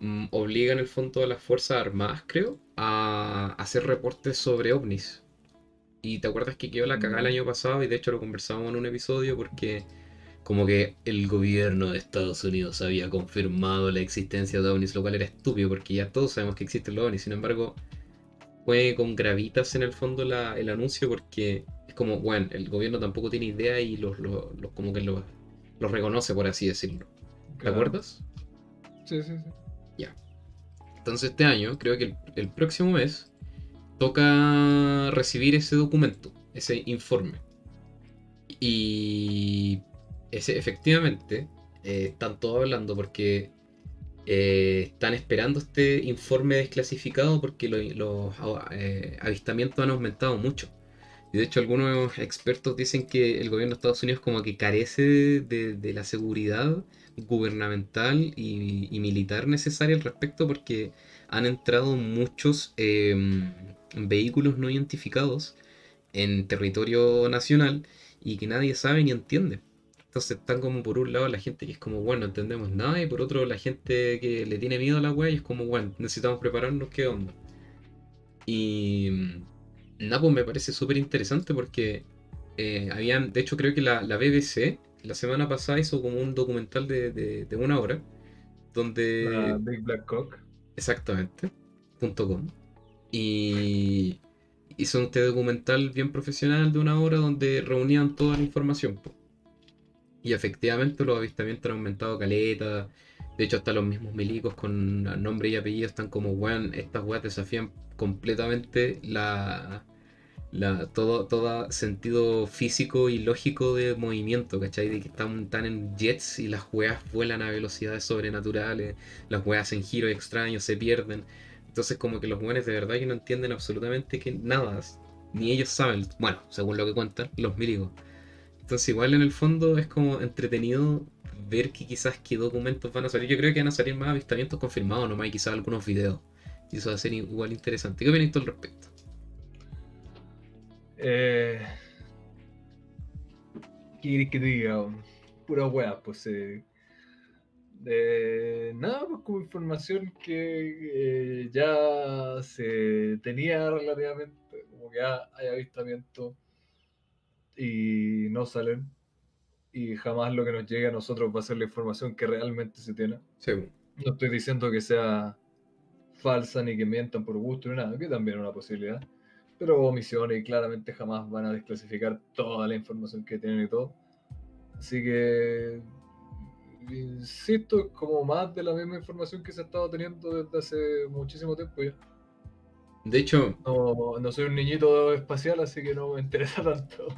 [SPEAKER 1] mm, obliga en el fondo a las Fuerzas Armadas, creo, a hacer reportes sobre ovnis. Y te acuerdas que quedó la cagada el mm. año pasado y de hecho lo conversamos en un episodio porque como que el gobierno de Estados Unidos había confirmado la existencia de ovnis, lo cual era estúpido porque ya todos sabemos que existen los ovnis. Sin embargo, fue con gravitas en el fondo el anuncio porque como, bueno, el gobierno tampoco tiene idea y los, como que los, reconoce, por así decirlo. ¿Te acuerdas?
[SPEAKER 2] Sí, sí, sí.
[SPEAKER 1] Ya. Entonces este año, creo que el, próximo mes, toca recibir ese documento, ese informe. Y efectivamente, eh, están todos hablando porque eh, están esperando este informe desclasificado porque los eh, avistamientos han aumentado mucho. Y de hecho algunos expertos dicen que el gobierno de Estados Unidos como que carece de, la seguridad gubernamental y, militar necesaria al respecto porque han entrado muchos em, vehículos no identificados en territorio nacional y que nadie sabe ni entiende. Entonces están como por un lado la gente que es como, bueno, no entendemos nada y por otro la gente que le tiene miedo a la web y es como, bueno, necesitamos prepararnos, ¿qué onda? Y Nada, pues me parece súper interesante porque eh, habían, de hecho creo que la, BBC la semana pasada hizo como un documental de, una hora donde...
[SPEAKER 2] La Big Black Cock.
[SPEAKER 1] Exactamente, .com. Y hizo este documental bien profesional de una hora donde reunían toda la información. Y efectivamente los avistamientos han aumentado caleta. De hecho, hasta los mismos milicos con nombre y apellido están como, weón, estas weas desafían completamente la, todo, todo sentido físico y lógico de movimiento, ¿cachai? De que están, están en jets y las weas vuelan a velocidades sobrenaturales, las weas en giros extraños se pierden. Entonces como que los weones de verdad que no entienden absolutamente que nada, ni ellos saben, bueno, según lo que cuentan, los milicos. Entonces igual en el fondo es como entretenido ver que quizás qué documentos van a salir. Yo creo que van a salir más avistamientos confirmados nomás y quizás algunos videos. Y eso va a ser igual interesante. ¿Qué opinas tú al respecto?
[SPEAKER 2] Eh, ¿Qué que te diga? Pura wea, pues. Eh, nada, pues como información que eh, ya se tenía relativamente, como que ya hay avistamiento y no salen. Y jamás lo que nos llegue a nosotros va a ser la información que realmente se tiene. No estoy diciendo que sea falsa ni que mientan por gusto ni nada, que también es una posibilidad pero omisiones y claramente jamás van a desclasificar toda la información que tienen y todo. Así que, insisto, como más de la misma información que se ha estado teniendo desde hace muchísimo tiempo ya.
[SPEAKER 1] De hecho,
[SPEAKER 2] No, no soy un niñito espacial, así que no me interesa tanto.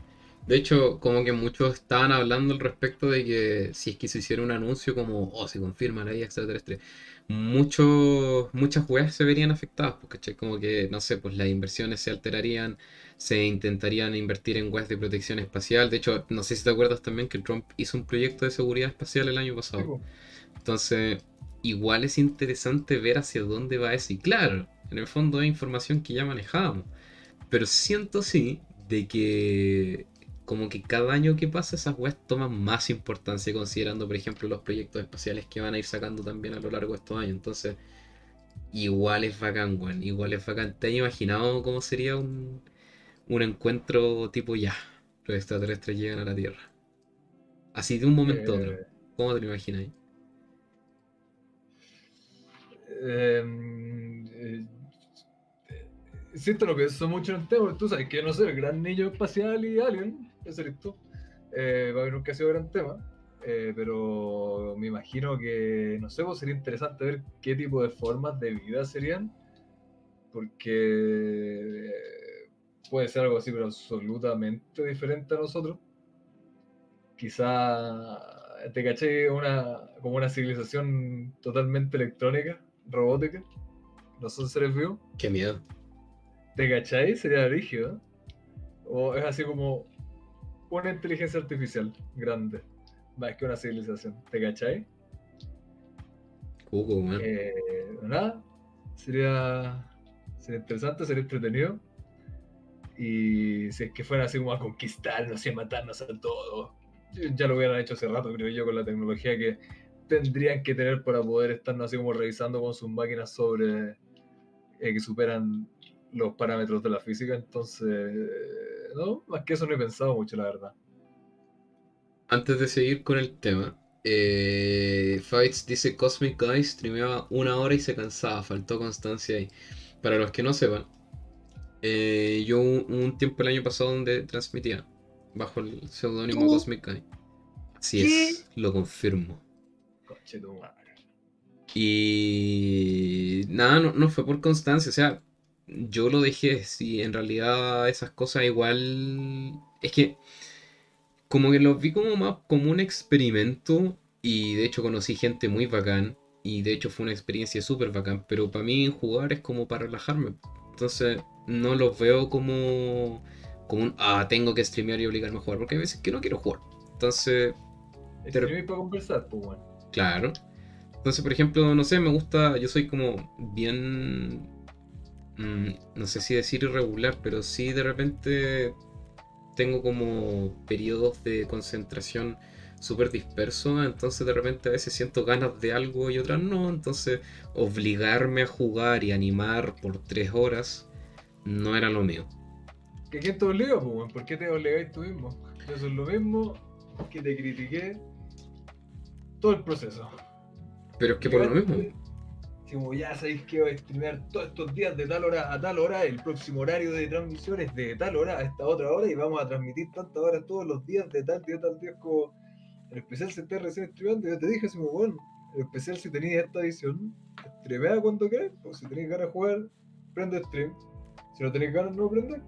[SPEAKER 1] De hecho, como que muchos estaban hablando al respecto de que si es que se hiciera un anuncio como, oh, se confirma la vida extraterrestre, muchos, muchas weas se verían afectadas, porque ¿cachai? como que, no sé, pues las inversiones se alterarían, se intentarían invertir en weas de protección espacial. De hecho, no sé si te acuerdas también que Trump hizo un proyecto de seguridad espacial el año pasado. Entonces, igual es interesante ver hacia dónde va eso. Y claro, en el fondo es información que ya manejábamos. Pero siento sí de que como que cada año que pasa esas weas toman más importancia considerando, por ejemplo, los proyectos espaciales que van a ir sacando también a lo largo de estos años. Entonces, igual es bacán, weón. Igual es bacán. ¿Te has imaginado cómo sería un, un encuentro tipo ya? Los extraterrestres llegan a la Tierra. Así de un momento a otro.
[SPEAKER 2] Eh,
[SPEAKER 1] ¿Cómo te lo imaginas?
[SPEAKER 2] Em, eh, siento lo pienso mucho en el tema, tú sabes que no soy el gran niño espacial y alien, ese eres tú. Eh, va a haber nunca ha sido gran tema, eh, pero me imagino que, no sé, pues sería interesante ver qué tipo de formas de vida serían, porque eh, puede ser algo así, pero absolutamente diferente a nosotros. Quizá te caché una, como una civilización totalmente electrónica, robótica, no son seres vivos.
[SPEAKER 1] Qué miedo.
[SPEAKER 2] ¿Te cachai? Sería rígido. ¿eh? O es así como una inteligencia artificial grande, más que una civilización. ¿Te cachai?
[SPEAKER 1] Cuco, weón.
[SPEAKER 2] Eh, nada, sería, sería interesante, sería entretenido. Y si es que fuera así como a conquistarnos y a matarnos a todos, ya lo hubieran hecho hace rato, creo yo, con la tecnología que tendrían que tener para poder estarnos así como revisando con sus máquinas sobre eh, que superan los parámetros de la física. Entonces, no, más que eso no he pensado mucho, la verdad.
[SPEAKER 1] Antes de seguir con el tema, eh, Fights dice Cosmic Guy streameaba una hora y se cansaba, faltó constancia ahí. Para los que no sepan, eh, yo un, un tiempo el año pasado donde transmitía bajo el seudónimo. Cosmic Guy. Así es, lo confirmo.
[SPEAKER 2] Conche tu madre.
[SPEAKER 1] Y nada, no, no fue por constancia, o sea, yo lo dejé, si en realidad esas cosas igual... Es que como que los vi como más como un experimento y de hecho conocí gente muy bacán y de hecho fue una experiencia súper bacán, pero para mí jugar es como para relajarme. Entonces no los veo como, como un, ah, tengo que streamear y obligarme a jugar, porque hay veces que no quiero jugar. Entonces,
[SPEAKER 2] para conversar, pues bueno.
[SPEAKER 1] Claro. Entonces, por ejemplo, no sé, me gusta, yo soy como bien, mm, no sé si decir irregular, pero sí de repente tengo como periodos de concentración súper dispersos, entonces de repente a veces siento ganas de algo y otras no, entonces obligarme a jugar y animar por tres horas no era lo mío.
[SPEAKER 2] ¿Que quién te obliga, pues? ¿Por qué te obligáis tú mismo? Eso es lo mismo que te critiqué todo el proceso.
[SPEAKER 1] Pero es que por lo mismo.
[SPEAKER 2] Como ya sabéis que voy a streamear todos estos días de tal hora a tal hora, el próximo horario de transmisión es de tal hora a esta otra hora y vamos a transmitir tantas horas todos los días de tal día a tal día como el especial se está recién streameando. Yo te dije, así como, bueno, el especial si tenéis esta edición, streamea cuando queráis, pues si tenéis ganas de jugar, prende stream. Si no tenéis ganas, no prende.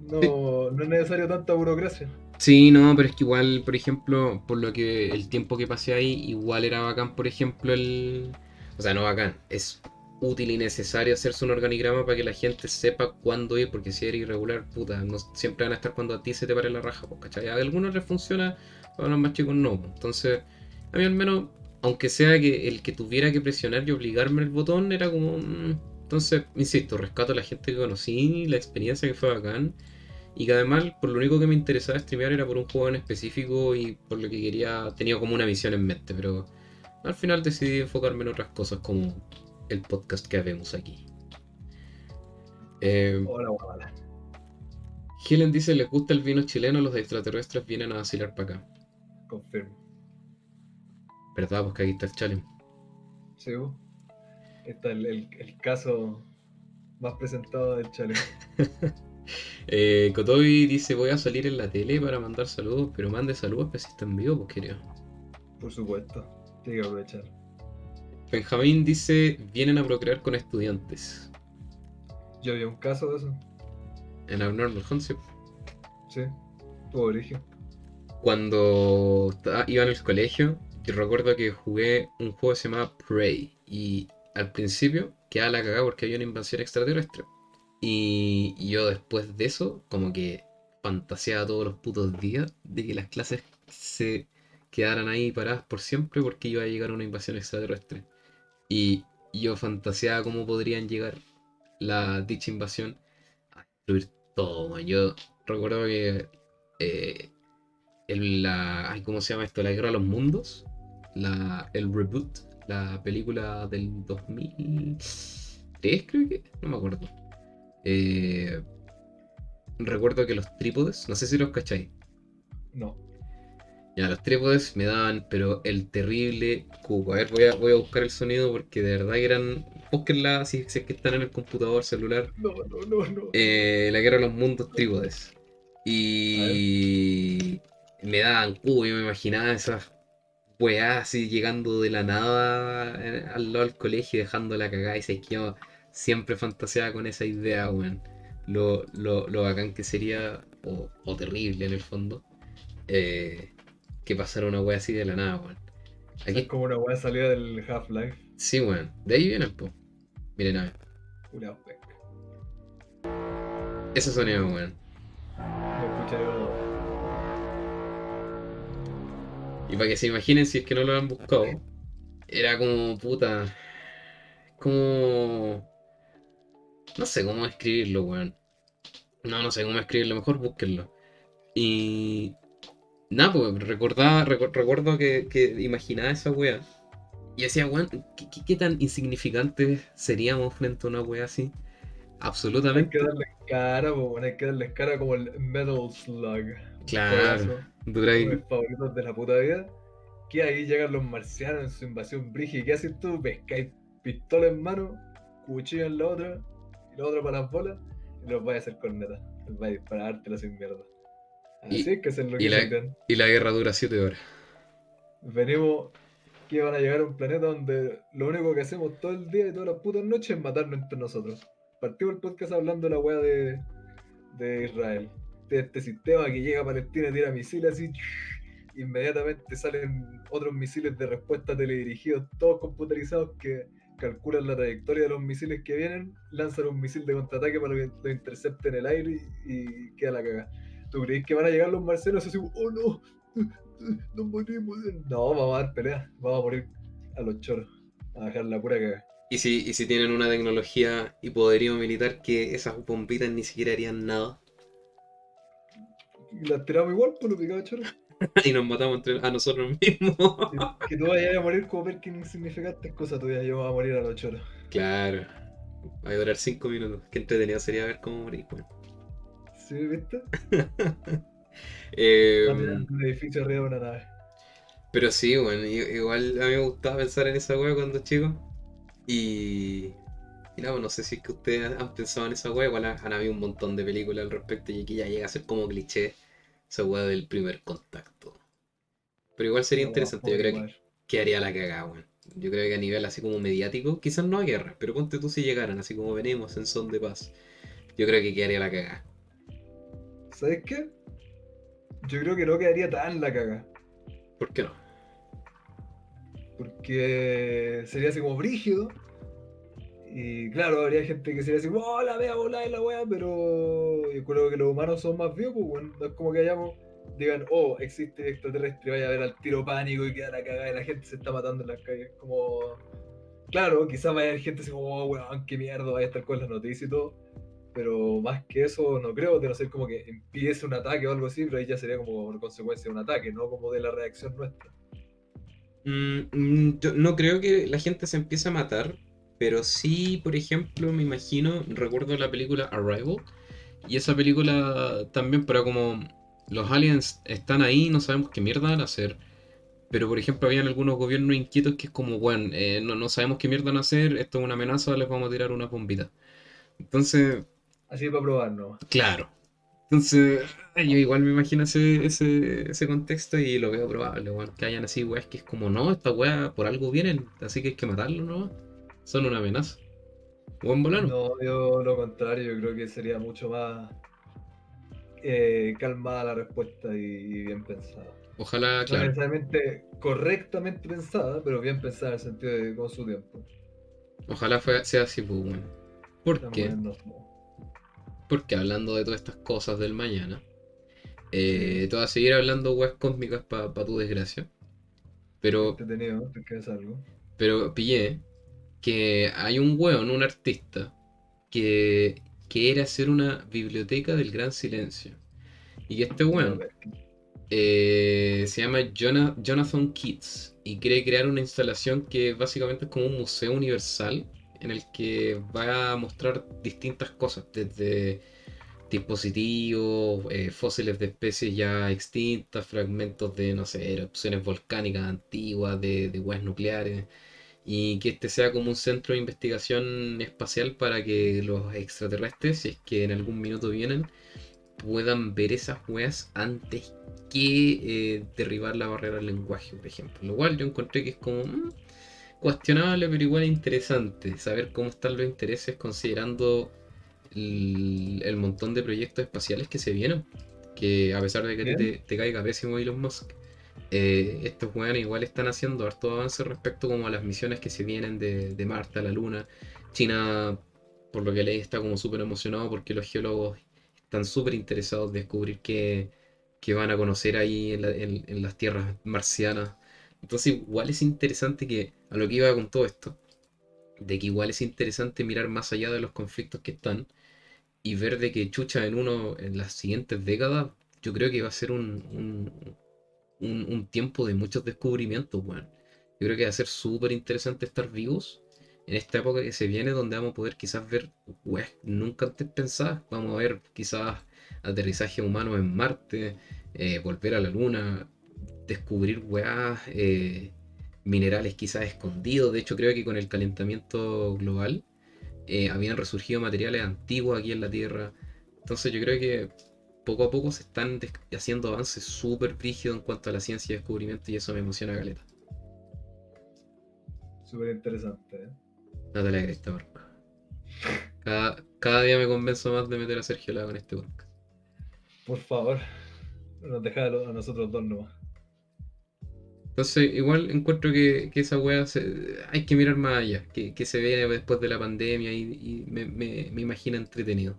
[SPEAKER 2] No,
[SPEAKER 1] Sí.
[SPEAKER 2] no es necesario tanta burocracia.
[SPEAKER 1] Sí, no, pero es que igual, por ejemplo, por lo que el tiempo que pasé ahí, igual era bacán, por ejemplo, el... O sea, no bacán, es útil y necesario hacerse un organigrama para que la gente sepa cuándo ir, porque si eres irregular, puta, no siempre van a estar cuando a ti se te pare la raja, pues, ¿cachai? A algunos les funciona, a los más chicos no. Entonces, a mí al menos, aunque sea que el que tuviera que presionar y obligarme el botón, era como... mm. Entonces, insisto, rescato a la gente que conocí, la experiencia que fue bacán. Y que además, por lo único que me interesaba streamear era por un juego en específico y por lo que quería, tenía como una misión en mente, pero al final decidí enfocarme en otras cosas como el podcast que vemos aquí. Eh,
[SPEAKER 2] Hola, guapala.
[SPEAKER 1] Helen dice, les gusta el vino chileno, los extraterrestres vienen a vacilar para acá.
[SPEAKER 2] Confirmo.
[SPEAKER 1] ¿Verdad? Pues que aquí está el challenge.
[SPEAKER 2] Sí, vos. Este es el, el- el caso más presentado del challenge.
[SPEAKER 1] Eh, Kotobi dice, voy a salir en la tele para mandar saludos, pero mande saludos, pues si está en vivo, pues querido.
[SPEAKER 2] Por supuesto. Tiene que aprovechar.
[SPEAKER 1] Benjamín dice, vienen a procrear con estudiantes.
[SPEAKER 2] Yo vi un caso de eso.
[SPEAKER 1] En Abnormal Concept.
[SPEAKER 2] Sí. Tuvo origen.
[SPEAKER 1] Cuando iba en el colegio, y recuerdo que jugué un juego que se llamaba Prey. Y al principio quedaba la cagada porque había una invasión extraterrestre. Y, y yo después de eso, como que fantaseaba todos los putos días de que las clases se quedaran ahí paradas por siempre porque iba a llegar una invasión extraterrestre. Y yo fantaseaba cómo podrían llegar la dicha invasión a destruir todo. man. Yo recuerdo que eh, el- la, ¿cómo se llama esto? La Guerra de los Mundos, la, el reboot, la película del 2003 creo que, no me acuerdo. Eh, recuerdo que los trípodes, no sé si los cacháis,
[SPEAKER 2] No.
[SPEAKER 1] Ya los trípodes me daban, pero el terrible cuco. A ver, voy a, voy a buscar el sonido porque de verdad que eran, búsquenla si, si es que están en el computador, celular.
[SPEAKER 2] No, no, no, no.
[SPEAKER 1] Eh, la guerra de los mundos trípodes. Y me daban cubo, yo me imaginaba esas weás así llegando de la nada eh, al lado del colegio y dejando la cagada y se yo siempre fantaseaba con esa idea, weón. Lo, lo, lo bacán que sería, o, o terrible en el fondo, eh, que pasara una wea así de la nada, weón.
[SPEAKER 2] Es como una weá salida del Half-Life.
[SPEAKER 1] sí, weón. De ahí vienen, po. Miren, a ver.
[SPEAKER 2] Una.
[SPEAKER 1] Ese sonido, weón.
[SPEAKER 2] No escucha yo.
[SPEAKER 1] Y para que se imaginen si es que no lo han buscado, era como puta. Como. No sé cómo escribirlo, weón. No, no sé cómo escribirlo, mejor búsquenlo. Y. Nada, pues recordaba, recu- recuerdo que, que imaginaba esa wea. Y decía, weón, ¿qué, qué, qué tan insignificantes seríamos frente a una wea así?
[SPEAKER 2] Hay
[SPEAKER 1] Absolutamente.
[SPEAKER 2] que darle cara, po, weón, hay que darle cara como el Metal Slug.
[SPEAKER 1] Claro. Duráis.
[SPEAKER 2] de mis favoritos de la puta vida. Que ahí llegan los marcianos en su invasión brígida. ¿Y qué haces tú? Pescáis pistola en mano, cuchillo en la otra, y la otra para las bolas, y los vais a hacer corneta. Los vais a disparártela sin mierda. Así
[SPEAKER 1] Y-
[SPEAKER 2] es que es lo
[SPEAKER 1] y
[SPEAKER 2] que
[SPEAKER 1] la-. Y la guerra dura 7 horas.
[SPEAKER 2] Venimos que van a llegar a un planeta donde lo único que hacemos todo el día y todas las putas noches es matarnos entre nosotros. Partimos el podcast hablando de la weá de, de Israel. De este sistema que llega a Palestina, tira misiles así. Inmediatamente salen otros misiles de respuesta teledirigidos, todos computarizados que calculan la trayectoria de los misiles que vienen, lanzan un misil de contraataque para que lo intercepte en el aire y, y queda la cagada. ¿Tú crees que van a llegar los marcianos así, oh no, nos morimos? No, vamos a dar pelea, vamos a morir a los choros, a dejar la pura cagada.
[SPEAKER 1] Y si, y si tienen una tecnología y poderío militar que esas bombitas ni siquiera harían nada.
[SPEAKER 2] Y las tiramos igual por lo picado choro.
[SPEAKER 1] y nos matamos entre a nosotros mismos.
[SPEAKER 2] Que, que tú vayas a morir como ver que insignificante es cosa tuya, yo voy a morir a los choros.
[SPEAKER 1] claro. Va a durar 5 minutos. Qué entretenido sería ver cómo morir, weón.
[SPEAKER 2] ¿Sí, viste?
[SPEAKER 1] Eh,
[SPEAKER 2] en un edificio arriba de una nave.
[SPEAKER 1] pero sí, bueno, igual a mí me gustaba pensar en esa wea cuando chico. Y. Y no, no sé si es que ustedes han pensado en esa wea. Igual han habido un montón de películas al respecto y aquí ya llega a ser como cliché esa wea del primer contacto. Pero igual sería
[SPEAKER 2] No,
[SPEAKER 1] interesante, yo creo que.
[SPEAKER 2] igual.
[SPEAKER 1] que haría la cagada, weón. Yo creo que a nivel así como mediático, quizás no a guerra, pero ponte tú si llegaran, así como venimos en son de paz. Yo creo que quedaría la cagada.
[SPEAKER 2] ¿Sabes qué? Yo creo que no quedaría tan la caga.
[SPEAKER 1] ¿Por qué no?
[SPEAKER 2] Porque sería así como brígido. Y claro, habría gente que sería así, oh, la vea volar la wea, pero yo creo que los humanos son más vivos, pues, bueno. No es como que hayamos, digan, oh, existe extraterrestre, vaya a ver al tiro pánico y queda la cagada y la gente se está matando en las calles. Como, claro, quizás vaya a haber gente así como, oh, weón, qué mierda, vaya a estar con las noticias y todo. Pero más que eso, no creo, de no ser como que empiece un ataque o algo así, pero ahí ya sería como por consecuencia de un ataque, no como de la reacción nuestra.
[SPEAKER 1] Mm, mm, yo no creo que la gente se empiece a matar, pero sí, por ejemplo, me imagino, recuerdo la película Arrival, y esa película también, pero como los aliens están ahí, no sabemos qué mierda van a hacer. Pero por ejemplo, habían algunos gobiernos inquietos que es como, bueno, eh, no, no sabemos qué mierda van a hacer, esto es una amenaza, les vamos a tirar una bombita. Entonces,
[SPEAKER 2] Así para probar, ¿no?
[SPEAKER 1] Claro. Entonces, yo igual me imagino ese, ese, ese contexto y lo veo probable, weón. Que hayan así weas que es como, no, esta wea por algo vienen, así que hay que matarlo, ¿no? Son una amenaza. O en volar.
[SPEAKER 2] No, yo lo contrario, yo creo que sería mucho más eh, calmada la respuesta y bien pensada.
[SPEAKER 1] Ojalá,
[SPEAKER 2] No
[SPEAKER 1] claro.
[SPEAKER 2] necesariamente correctamente pensada, pero bien pensada en el sentido de con su tiempo.
[SPEAKER 1] Ojalá fue- sea así, pues, weón. ¿Por Porque hablando de todas estas cosas del mañana, eh, te voy a seguir hablando weas cósmicas para tu desgracia. Pero,
[SPEAKER 2] ¿te quedas algo?
[SPEAKER 1] pero pillé que hay un weón, un artista, que quiere hacer una biblioteca del gran silencio. Y que este weón eh, se llama Jona- Jonathan Keats y quiere crear una instalación que básicamente es como un museo universal en el que va a mostrar distintas cosas, desde dispositivos, eh, fósiles de especies ya extintas, fragmentos de, no sé, erupciones volcánicas antiguas, de, de huevas nucleares, y que este sea como un centro de investigación espacial para que los extraterrestres, si es que en algún minuto vienen, puedan ver esas weas antes que eh, derribar la barrera del lenguaje, por ejemplo. Lo cual yo encontré que es como mm, cuestionable, pero igual interesante saber cómo están los intereses considerando el, el montón de proyectos espaciales que se vienen. Que a pesar de que te, te caiga pésimo Elon Musk, eh, estos weones igual están haciendo harto avance respecto como a las misiones que se vienen de, de Marte a la Luna. China, por lo que leí, está como súper emocionado porque los geólogos están súper interesados en descubrir qué, qué van a conocer ahí en, la- en- en las tierras marcianas. Entonces igual es interesante que, a lo que iba con todo esto, de que igual es interesante mirar más allá de los conflictos que están y ver de que chucha en uno, en las siguientes décadas, yo creo que va a ser un, un, un- tiempo de muchos descubrimientos, weón. Yo creo que va a ser súper interesante estar vivos en esta época que se viene, donde vamos a poder quizás ver weas nunca antes pensadas. Vamos a ver quizás aterrizaje humano en Marte, eh, volver a la Luna, descubrir weas, eh, minerales quizás escondidos. De hecho, creo que con el calentamiento global eh, habían resurgido materiales antiguos aquí en la Tierra. Entonces yo creo que poco a poco se están haciendo avances súper brígidos en cuanto a la ciencia y descubrimiento y eso me emociona caleta.
[SPEAKER 2] Súper interesante, ¿eh?
[SPEAKER 1] No te por cada, cada día me convenzo más de meter a Sergio Lago en este podcast.
[SPEAKER 2] Por favor, nos deja a nosotros dos nomás.
[SPEAKER 1] Entonces, igual encuentro que, que esa wea se- hay que mirar más allá, que, que se viene después de la pandemia y, y me, me, me imagina entretenido.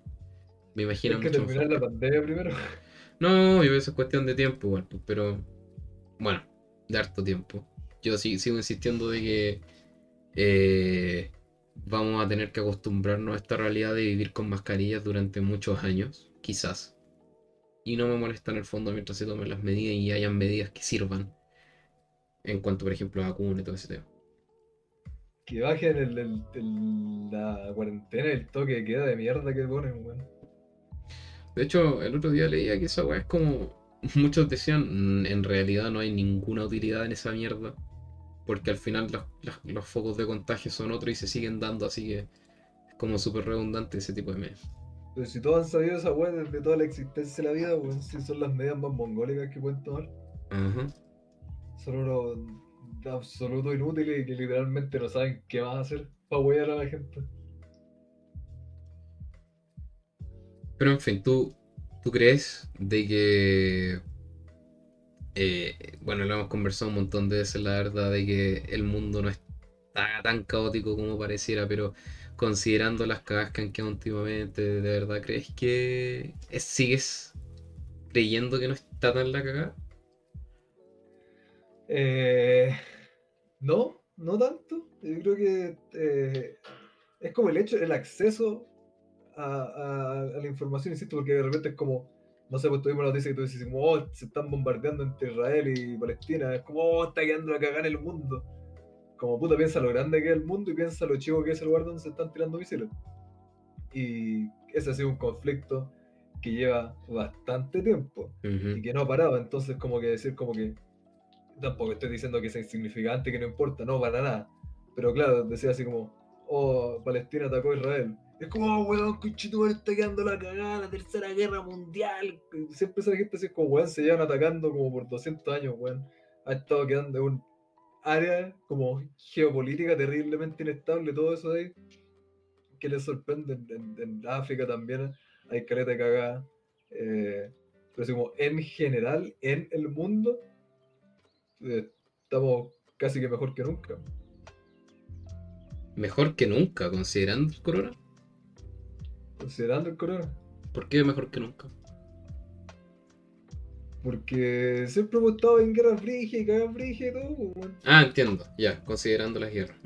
[SPEAKER 1] Me imagina
[SPEAKER 2] Hay que
[SPEAKER 1] mucho
[SPEAKER 2] terminar
[SPEAKER 1] mejor.
[SPEAKER 2] la pandemia primero.
[SPEAKER 1] No, yo eso es cuestión de tiempo, igual, pues, pero bueno, de harto tiempo. Yo sí, sigo insistiendo de que eh, vamos a tener que acostumbrarnos a esta realidad de vivir con mascarillas durante muchos años, quizás. Y no me molesta en el fondo mientras se tomen las medidas y hayan medidas que sirvan. En cuanto, por ejemplo, a vacunas y todo ese tema.
[SPEAKER 2] Que bajen el, el- el- la cuarentena, el toque de queda de mierda que ponen, weón.
[SPEAKER 1] De hecho, el otro día leía que esa weá es como. Muchos decían, "Mm, en realidad no hay ninguna utilidad en esa mierda. Porque al final los, los- los focos de contagio son otros y se siguen dando, así que es como súper redundante ese tipo de medidas.
[SPEAKER 2] Pero si todos han sabido esa weá desde toda la existencia de la vida, weón, si son las medidas más mongólicas que pueden tomar.
[SPEAKER 1] Ajá.
[SPEAKER 2] Son unos de absoluto inútiles que literalmente no saben qué más hacer para huear a la gente.
[SPEAKER 1] Pero en fin, ¿tú, tú crees de que... eh, bueno, lo hemos conversado un montón de veces, la verdad, de que el mundo no está tan caótico como pareciera, pero considerando las cagas que han quedado últimamente, ¿de verdad crees que es- sigues creyendo que no está tan la cagada?
[SPEAKER 2] Eh, no, no tanto. Yo creo que eh, es como el hecho, el acceso a, a- a la información, insisto, porque de repente es como, no sé, pues tuvimos la noticia que tú dices, como, oh, se están bombardeando entre Israel y Palestina, es como, oh, está quedando la cagada en el mundo. Como puta, piensa lo grande que es el mundo y piensa lo chico que es el lugar donde se están tirando misiles. Y ese ha sido un conflicto que lleva bastante tiempo y
[SPEAKER 1] Ujú.
[SPEAKER 2] que no ha parado, entonces como que decir como que tampoco estoy diciendo que sea insignificante, que no importa, no, para nada. Pero claro, decía así como, oh, Palestina atacó a Israel. Es como, oh, weón, conchetumare está quedando la cagada, la tercera guerra mundial. Siempre esa gente así como, weón, se llevan atacando como por 200 años, weón. Ha estado quedando un área como geopolítica terriblemente inestable, todo eso de ahí. que les sorprende. En, en África también hay caleta cagada. Eh, pero así como en general, en el mundo, eh, estamos casi que mejor que nunca.
[SPEAKER 1] Mejor que nunca, considerando el corona.
[SPEAKER 2] Considerando el corona.
[SPEAKER 1] ¿Por qué mejor que nunca?
[SPEAKER 2] Porque siempre hemos estado en guerra frigia y cagas frigia y todo. pues.
[SPEAKER 1] Ah, entiendo, ya, considerando las guerras.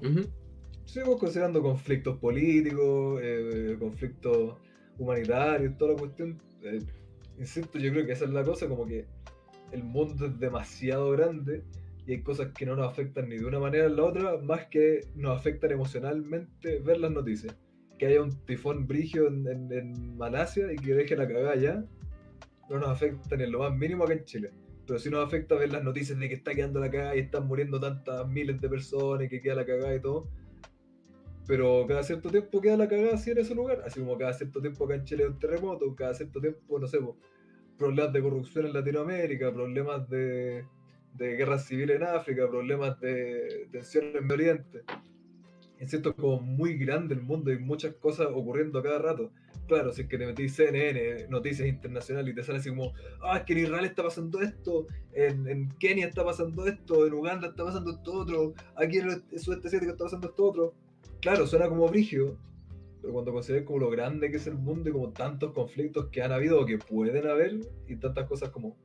[SPEAKER 2] Seguimos considerando conflictos políticos, eh, conflictos humanitarios, toda la cuestión. Eh, insisto, yo creo que esa es la cosa, como que el mundo es demasiado grande y hay cosas que no nos afectan ni de una manera ni de la otra, más que nos afectan emocionalmente ver las noticias. Que haya un tifón brigio en, en- Malasia y que deje la cagada allá, no nos afecta ni en lo más mínimo acá en Chile. Pero sí nos afecta ver las noticias de que está quedando la cagada y están muriendo tantas miles de personas y que queda la cagada y todo. Pero cada cierto tiempo queda la cagada así en ese lugar. Así como cada cierto tiempo acá en Chile hay un terremoto, cada cierto tiempo, no sé, problemas de corrupción en Latinoamérica, problemas de, de guerra civil en África, problemas de tensión en Medio Oriente. Es como muy grande el mundo y muchas cosas ocurriendo a cada rato. Claro, si es que te metís CNN, noticias internacionales y te sale así como, ah, es que en Israel está pasando esto, en, en Kenia está pasando esto, en Uganda está pasando esto otro, aquí en el sudeste asiático está pasando esto otro. Claro, suena como brigio, pero cuando consideras como lo grande que es el mundo y como tantos conflictos que han habido o que pueden haber y tantas cosas como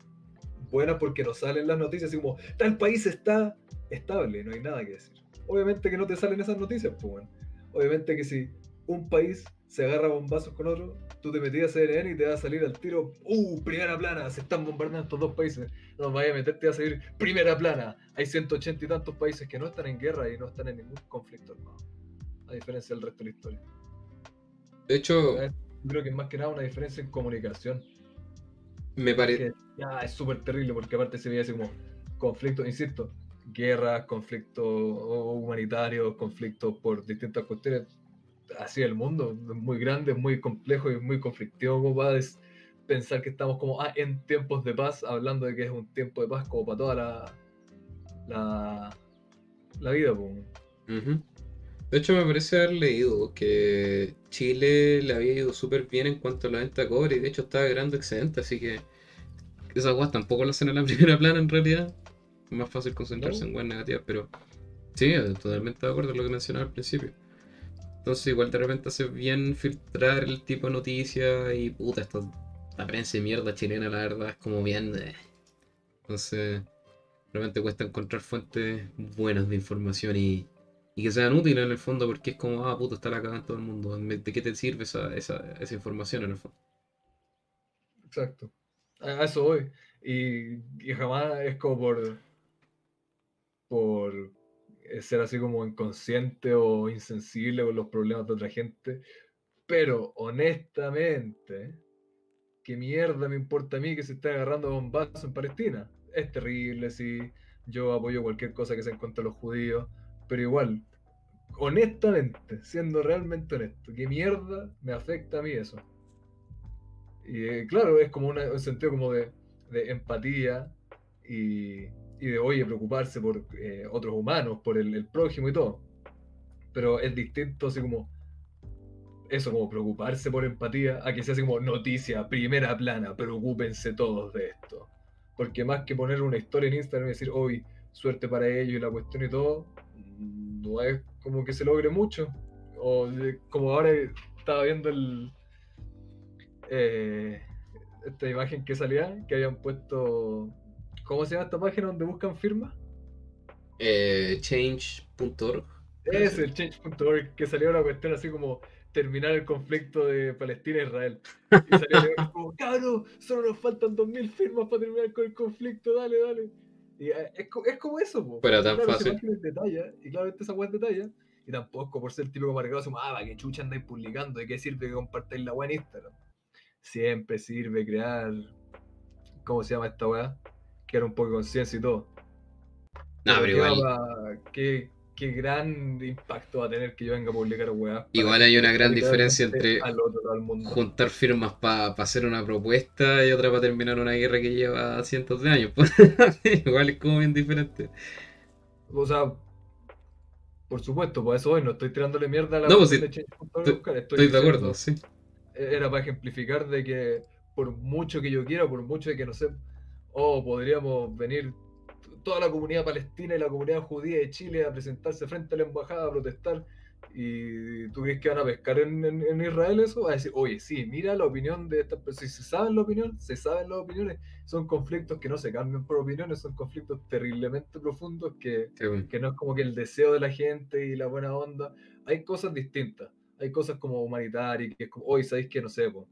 [SPEAKER 2] buenas porque nos salen las noticias así como tal país está estable, no hay nada que decir. Obviamente que no te salen esas noticias, pues bueno. Obviamente que si un país se agarra bombazos con otro, tú te metías a CNN y te va a salir al tiro, uh, primera plana, se están bombardeando estos dos países. No vaya a meterte a salir primera plana. Hay 180 y tantos países que no están en guerra y no están en ningún conflicto armado. A diferencia del resto de la historia.
[SPEAKER 1] De hecho,
[SPEAKER 2] creo que es más que nada una diferencia en comunicación.
[SPEAKER 1] me parece.
[SPEAKER 2] Ya es súper terrible porque aparte se veía así como conflictos, insisto, guerras, conflictos humanitarios, conflictos por distintas cuestiones. Así el mundo es muy grande, es muy complejo y muy conflictivo como para pensar que estamos como ah, en tiempos de paz, hablando de que es un tiempo de paz como para toda la la, la vida. pues.
[SPEAKER 1] De hecho, me parece haber leído que Chile le había ido súper bien en cuanto a la venta de cobre y de hecho estaba ganando excedente, así que esas guas tampoco lo hacen en la primera plana en realidad. Es más fácil concentrarse
[SPEAKER 2] No.
[SPEAKER 1] en guas negativas, pero sí, eh, totalmente de acuerdo con lo que mencionaba al principio. Entonces, igual de repente hace bien filtrar el tipo de noticias y puta, esto, la prensa de mierda chilena, la verdad, es como bien. eh. Entonces, realmente cuesta encontrar fuentes buenas de información y, y que sean útiles en el fondo, porque es como, ah, puto, está la cagada en todo el mundo. ¿De qué te sirve esa, esa, esa información en el fondo?
[SPEAKER 2] Exacto. A a eso voy. Y, jamás es como por, por eh, ser así como inconsciente o insensible con los problemas de otra gente. Pero honestamente, ¿qué mierda me importa a mí que se esté agarrando a bombazos en Palestina? Es terrible, sí. Yo apoyo cualquier cosa que sea en contra de los judíos. Pero igual, honestamente, siendo realmente honesto, ¿qué mierda me afecta a mí eso? Y eh, claro, es como una- un sentido como de, de empatía y, y de, oye, preocuparse por eh, otros humanos, por el, el prójimo y todo. Pero es distinto así como eso, como preocuparse por empatía, a que sea así como noticia, primera plana, preocúpense todos de esto. Porque más que poner una historia en Instagram y decir, hoy, suerte para ellos y la cuestión y todo, no es como que se logre mucho. O de- como ahora estaba viendo el, eh, esta imagen que salía, que habían puesto. ¿Cómo se llama esta página donde buscan firmas?
[SPEAKER 1] Eh, change.org.
[SPEAKER 2] Es el change.org, que salió una cuestión así como terminar el conflicto de Palestina e Israel. Y salió como, cabrón, solo nos faltan 2.000 firmas para terminar con el conflicto, dale, dale. Y eh, es, es como eso, po.
[SPEAKER 1] Pero tan
[SPEAKER 2] claro,
[SPEAKER 1] fácil.
[SPEAKER 2] es de talla, y claramente esa weá es de talla. Y tampoco por ser típico marcado, como, ah, ¿para qué chucha andáis publicando? ¿De qué sirve que compartáis la weá en Instagram? Siempre sirve crear, ¿cómo se llama esta weá? Crear un poco de conciencia y todo.
[SPEAKER 1] No, pero
[SPEAKER 2] ¿qué,
[SPEAKER 1] igual,
[SPEAKER 2] qué, qué gran impacto va a tener que yo venga a publicar weá.
[SPEAKER 1] igual hay una gran diferencia entre
[SPEAKER 2] Al otro lado del mundo.
[SPEAKER 1] juntar firmas para hacer una propuesta y otra para terminar una guerra que lleva cientos de años. pues. igual es como bien diferente.
[SPEAKER 2] O sea, Por supuesto, por eso hoy no estoy tirándole mierda a la
[SPEAKER 1] No, pues
[SPEAKER 2] de
[SPEAKER 1] Estoy,
[SPEAKER 2] Estoy
[SPEAKER 1] de acuerdo, sí.
[SPEAKER 2] era para ejemplificar de que por mucho que yo quiera, por mucho de que no sé, oh, podríamos venir toda la comunidad palestina y la comunidad judía de Chile a presentarse frente a la embajada a protestar. ¿Y tú crees que van a pescar en, en- en Israel eso? Va a decir, oye, sí, mira la opinión de estas personas. Si se saben la opinión, se saben las opiniones. Son conflictos que no se cambian por opiniones, son conflictos terriblemente profundos que,
[SPEAKER 1] Sí, bueno.
[SPEAKER 2] que no es como que el deseo de la gente y la buena onda. Hay cosas distintas. Hay cosas como humanitarias, que es como, hoy sabéis que no sé, po,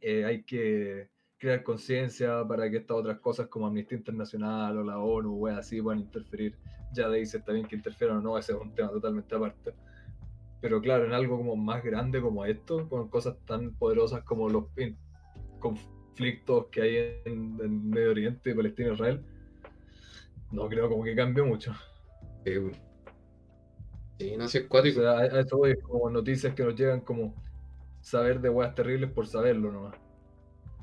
[SPEAKER 2] eh, hay que crear conciencia para que estas otras cosas como Amnistía Internacional o la ONU o así puedan interferir. Ya de ahí se está bien que interfieran o no, ese es un tema totalmente aparte. Pero claro, en algo como más grande como esto, con cosas tan poderosas como los in- conflictos que hay en, en Medio Oriente, Palestina e Israel, no creo como que cambie mucho.
[SPEAKER 1] Sí. Sí, no sé, es
[SPEAKER 2] O
[SPEAKER 1] cuático.
[SPEAKER 2] sea, a, a eso voy, como noticias que nos llegan como saber de weas terribles por saberlo nomás.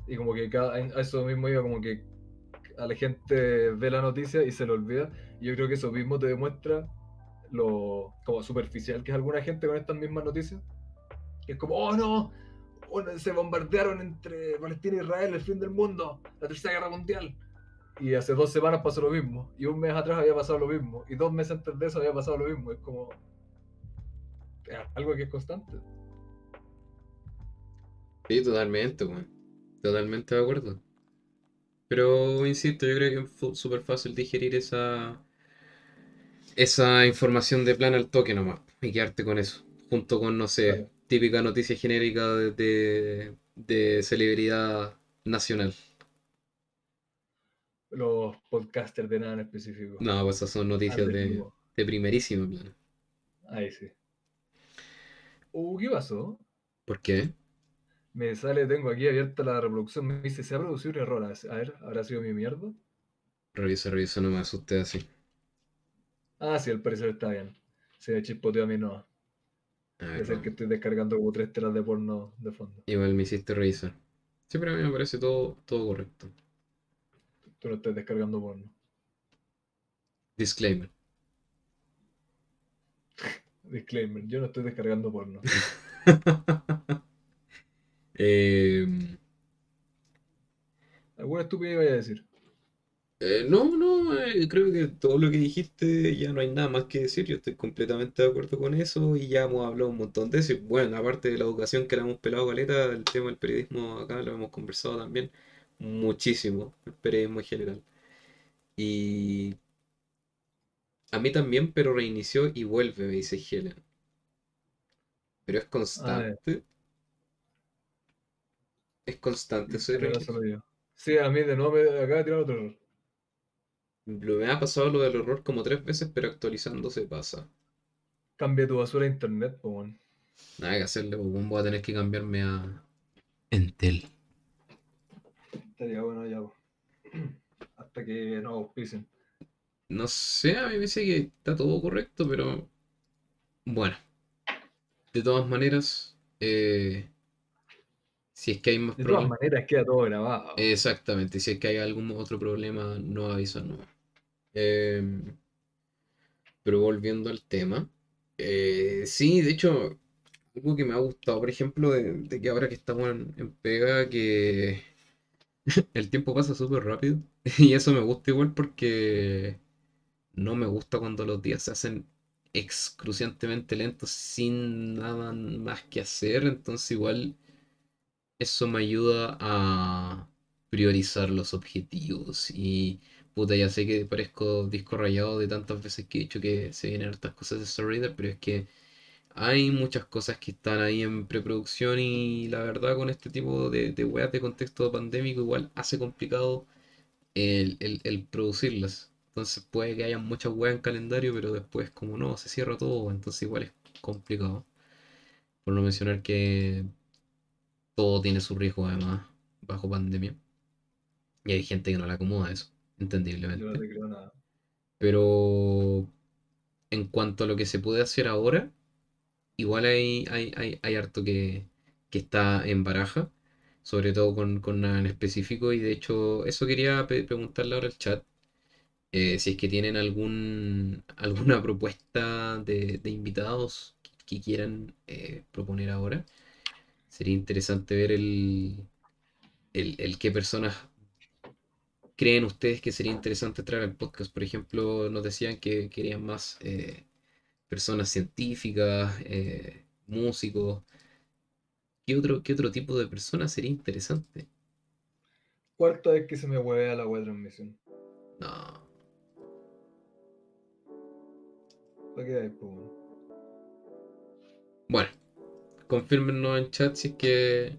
[SPEAKER 2] Y como que cada, a eso mismo iba como que a la gente ve la noticia y se le olvida. Y yo creo que eso mismo te demuestra lo como superficial que es alguna gente con estas mismas noticias. Que es como, oh no, oh, se bombardearon entre Palestina e Israel, el fin del mundo, la tercera guerra mundial. Y hace dos semanas pasó lo mismo. Y un mes atrás había pasado lo mismo. Y dos meses antes de eso había pasado lo mismo. Es como algo que es constante.
[SPEAKER 1] Sí, totalmente, weón. Totalmente de acuerdo. Pero, insisto, yo creo que es súper fácil digerir esa, esa información de plan al toque nomás. Y quedarte con eso. Junto con, no sé,
[SPEAKER 2] Claro.
[SPEAKER 1] típica noticia genérica de, de, de celebridad nacional.
[SPEAKER 2] Los podcasters de nada en específico.
[SPEAKER 1] No, pues esas son noticias de, de primerísimo plano.
[SPEAKER 2] Ahí sí. Uh, ¿qué pasó?
[SPEAKER 1] ¿Por qué?
[SPEAKER 2] Me sale, tengo aquí abierta la reproducción. Me dice, se ha producido un error. A ver, ¿habrá sido mi mierda?
[SPEAKER 1] Revisa, revisa, no me asuste así.
[SPEAKER 2] Ah, sí, al parecer está bien. Se me chispoteó a mí no. Debe ser que estoy descargando como tres telas de porno de fondo.
[SPEAKER 1] Igual me hiciste revisar. Sí, pero a mí me parece todo, todo correcto.
[SPEAKER 2] Tú no estás descargando porno.
[SPEAKER 1] Disclaimer.
[SPEAKER 2] Disclaimer, yo no estoy descargando porno.
[SPEAKER 1] Eh,
[SPEAKER 2] ¿Alguna estupidez vaya a decir?
[SPEAKER 1] eh, no, no, eh, creo que todo lo que dijiste ya no hay nada más que decir. Yo estoy completamente de acuerdo con eso y ya hemos hablado un montón de eso. Bueno, aparte de la educación que la hemos pelado caleta, el tema del periodismo acá lo hemos conversado también muchísimo, el periodismo en general. Y a mí también, pero reinició y vuelve, me dice Helen. Pero es constante. Es constante
[SPEAKER 2] yo. Sí, a mí de nuevo me acaba de tirar otro error.
[SPEAKER 1] Lo- Me ha pasado lo del error como tres veces, pero actualizando se pasa.
[SPEAKER 2] Cambia tu basura a internet, po, weón.
[SPEAKER 1] Nada que hacerle, weón, voy a tener que cambiarme a Entel.
[SPEAKER 2] Estaría bueno ya, po. Hasta que no auspicien.
[SPEAKER 1] No sé, a mí me dice que está todo correcto, pero bueno. De todas maneras, eh, si es que hay más
[SPEAKER 2] De todas
[SPEAKER 1] problemas.
[SPEAKER 2] maneras queda todo grabado.
[SPEAKER 1] Exactamente, si es que hay algún otro problema, no avisan no. Em, pero volviendo al tema, eh, sí, de hecho, algo que me ha gustado, por ejemplo, de, de que ahora que estamos en, en pega, que el tiempo pasa súper rápido, y eso me gusta igual porque no me gusta cuando los días se hacen excruciantemente lentos sin nada más que hacer, entonces igual eso me ayuda a priorizar los objetivos y puta, ya sé que parezco disco rayado de tantas veces que he dicho que se vienen hartas cosas de Star Raider, pero es que hay muchas cosas que están ahí en preproducción y la verdad con este tipo de, de weas de contexto pandémico igual hace complicado el, el- el producirlas. Entonces puede que haya muchas weas en calendario, pero después como no, se cierra todo, entonces igual es complicado. Por no mencionar que todo tiene su riesgo además bajo pandemia. Y hay gente que no le acomoda eso,
[SPEAKER 2] Yo no
[SPEAKER 1] entendiblemente.
[SPEAKER 2] te creo nada.
[SPEAKER 1] Pero en cuanto a lo que se puede hacer ahora, igual hay, hay, hay, hay harto que, que está en baraja, sobre todo con, con nada en específico. Y de hecho, eso quería preguntarle ahora al chat. Eh, si es que tienen algún, alguna propuesta de, de invitados que quieran eh, proponer ahora, sería interesante ver el, el, el qué personas creen ustedes que sería interesante traer al podcast. Por ejemplo, nos decían que querían más eh, personas científicas, eh, músicos. ¿Qué otro, ¿Qué otro tipo de personas sería interesante?
[SPEAKER 2] Cuarta vez que se me hueve a la web transmisión.
[SPEAKER 1] No.
[SPEAKER 2] ¿Para qué hay, pues?
[SPEAKER 1] Bueno, confírmenos en chat si es que.
[SPEAKER 2] En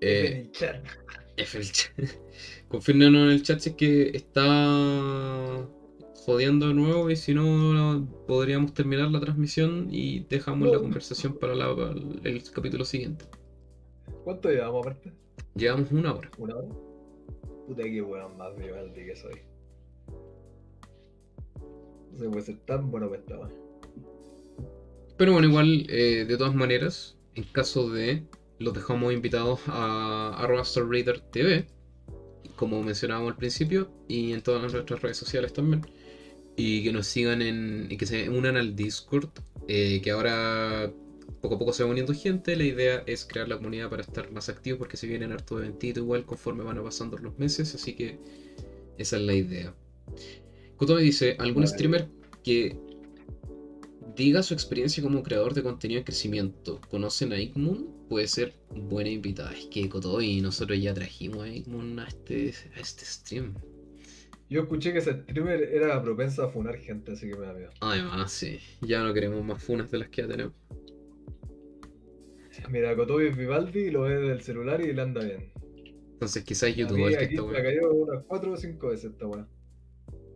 [SPEAKER 1] Eh,
[SPEAKER 2] el chat.
[SPEAKER 1] F el chat. Confírmenos en el chat si es que está jodiendo de nuevo y si no podríamos terminar la transmisión y dejamos la conversación para la- para el capítulo siguiente.
[SPEAKER 2] ¿Cuánto llevamos aparte?
[SPEAKER 1] Llevamos una hora.
[SPEAKER 2] ¿Una hora? Puta que weón más vivaldi que soy. No se puede ser tan bueno que estaba.
[SPEAKER 1] Pero bueno, igual, eh, de todas maneras, en caso de, los dejamos invitados a arroba Raider TV, como mencionábamos al principio, y en todas nuestras redes sociales también. Y que nos sigan en. y que se unan al Discord, eh, que ahora poco a poco se va uniendo gente. La idea es crear la comunidad para estar más activos, porque se vienen harto eventitos igual conforme van pasando los meses, así que esa es la idea. Kotomi dice: ¿algún streamer que diga su experiencia como creador de contenido en crecimiento. ¿Conocen a Igmoon? Puede ser buena invitada. Es que Kotobi, nosotros ya trajimos a Igmoon a este, a este stream.
[SPEAKER 2] Yo escuché que ese streamer era propenso a funar gente, así que me da miedo.
[SPEAKER 1] Además, sí. Ya no queremos más funas de las que ya tenemos.
[SPEAKER 2] Mira, Kotobi es Vivaldi, lo ve del celular y le anda bien.
[SPEAKER 1] Entonces quizás YouTube
[SPEAKER 2] mí
[SPEAKER 1] el que
[SPEAKER 2] aquí
[SPEAKER 1] está
[SPEAKER 2] me cayó unas 4 o 5 veces esta weá.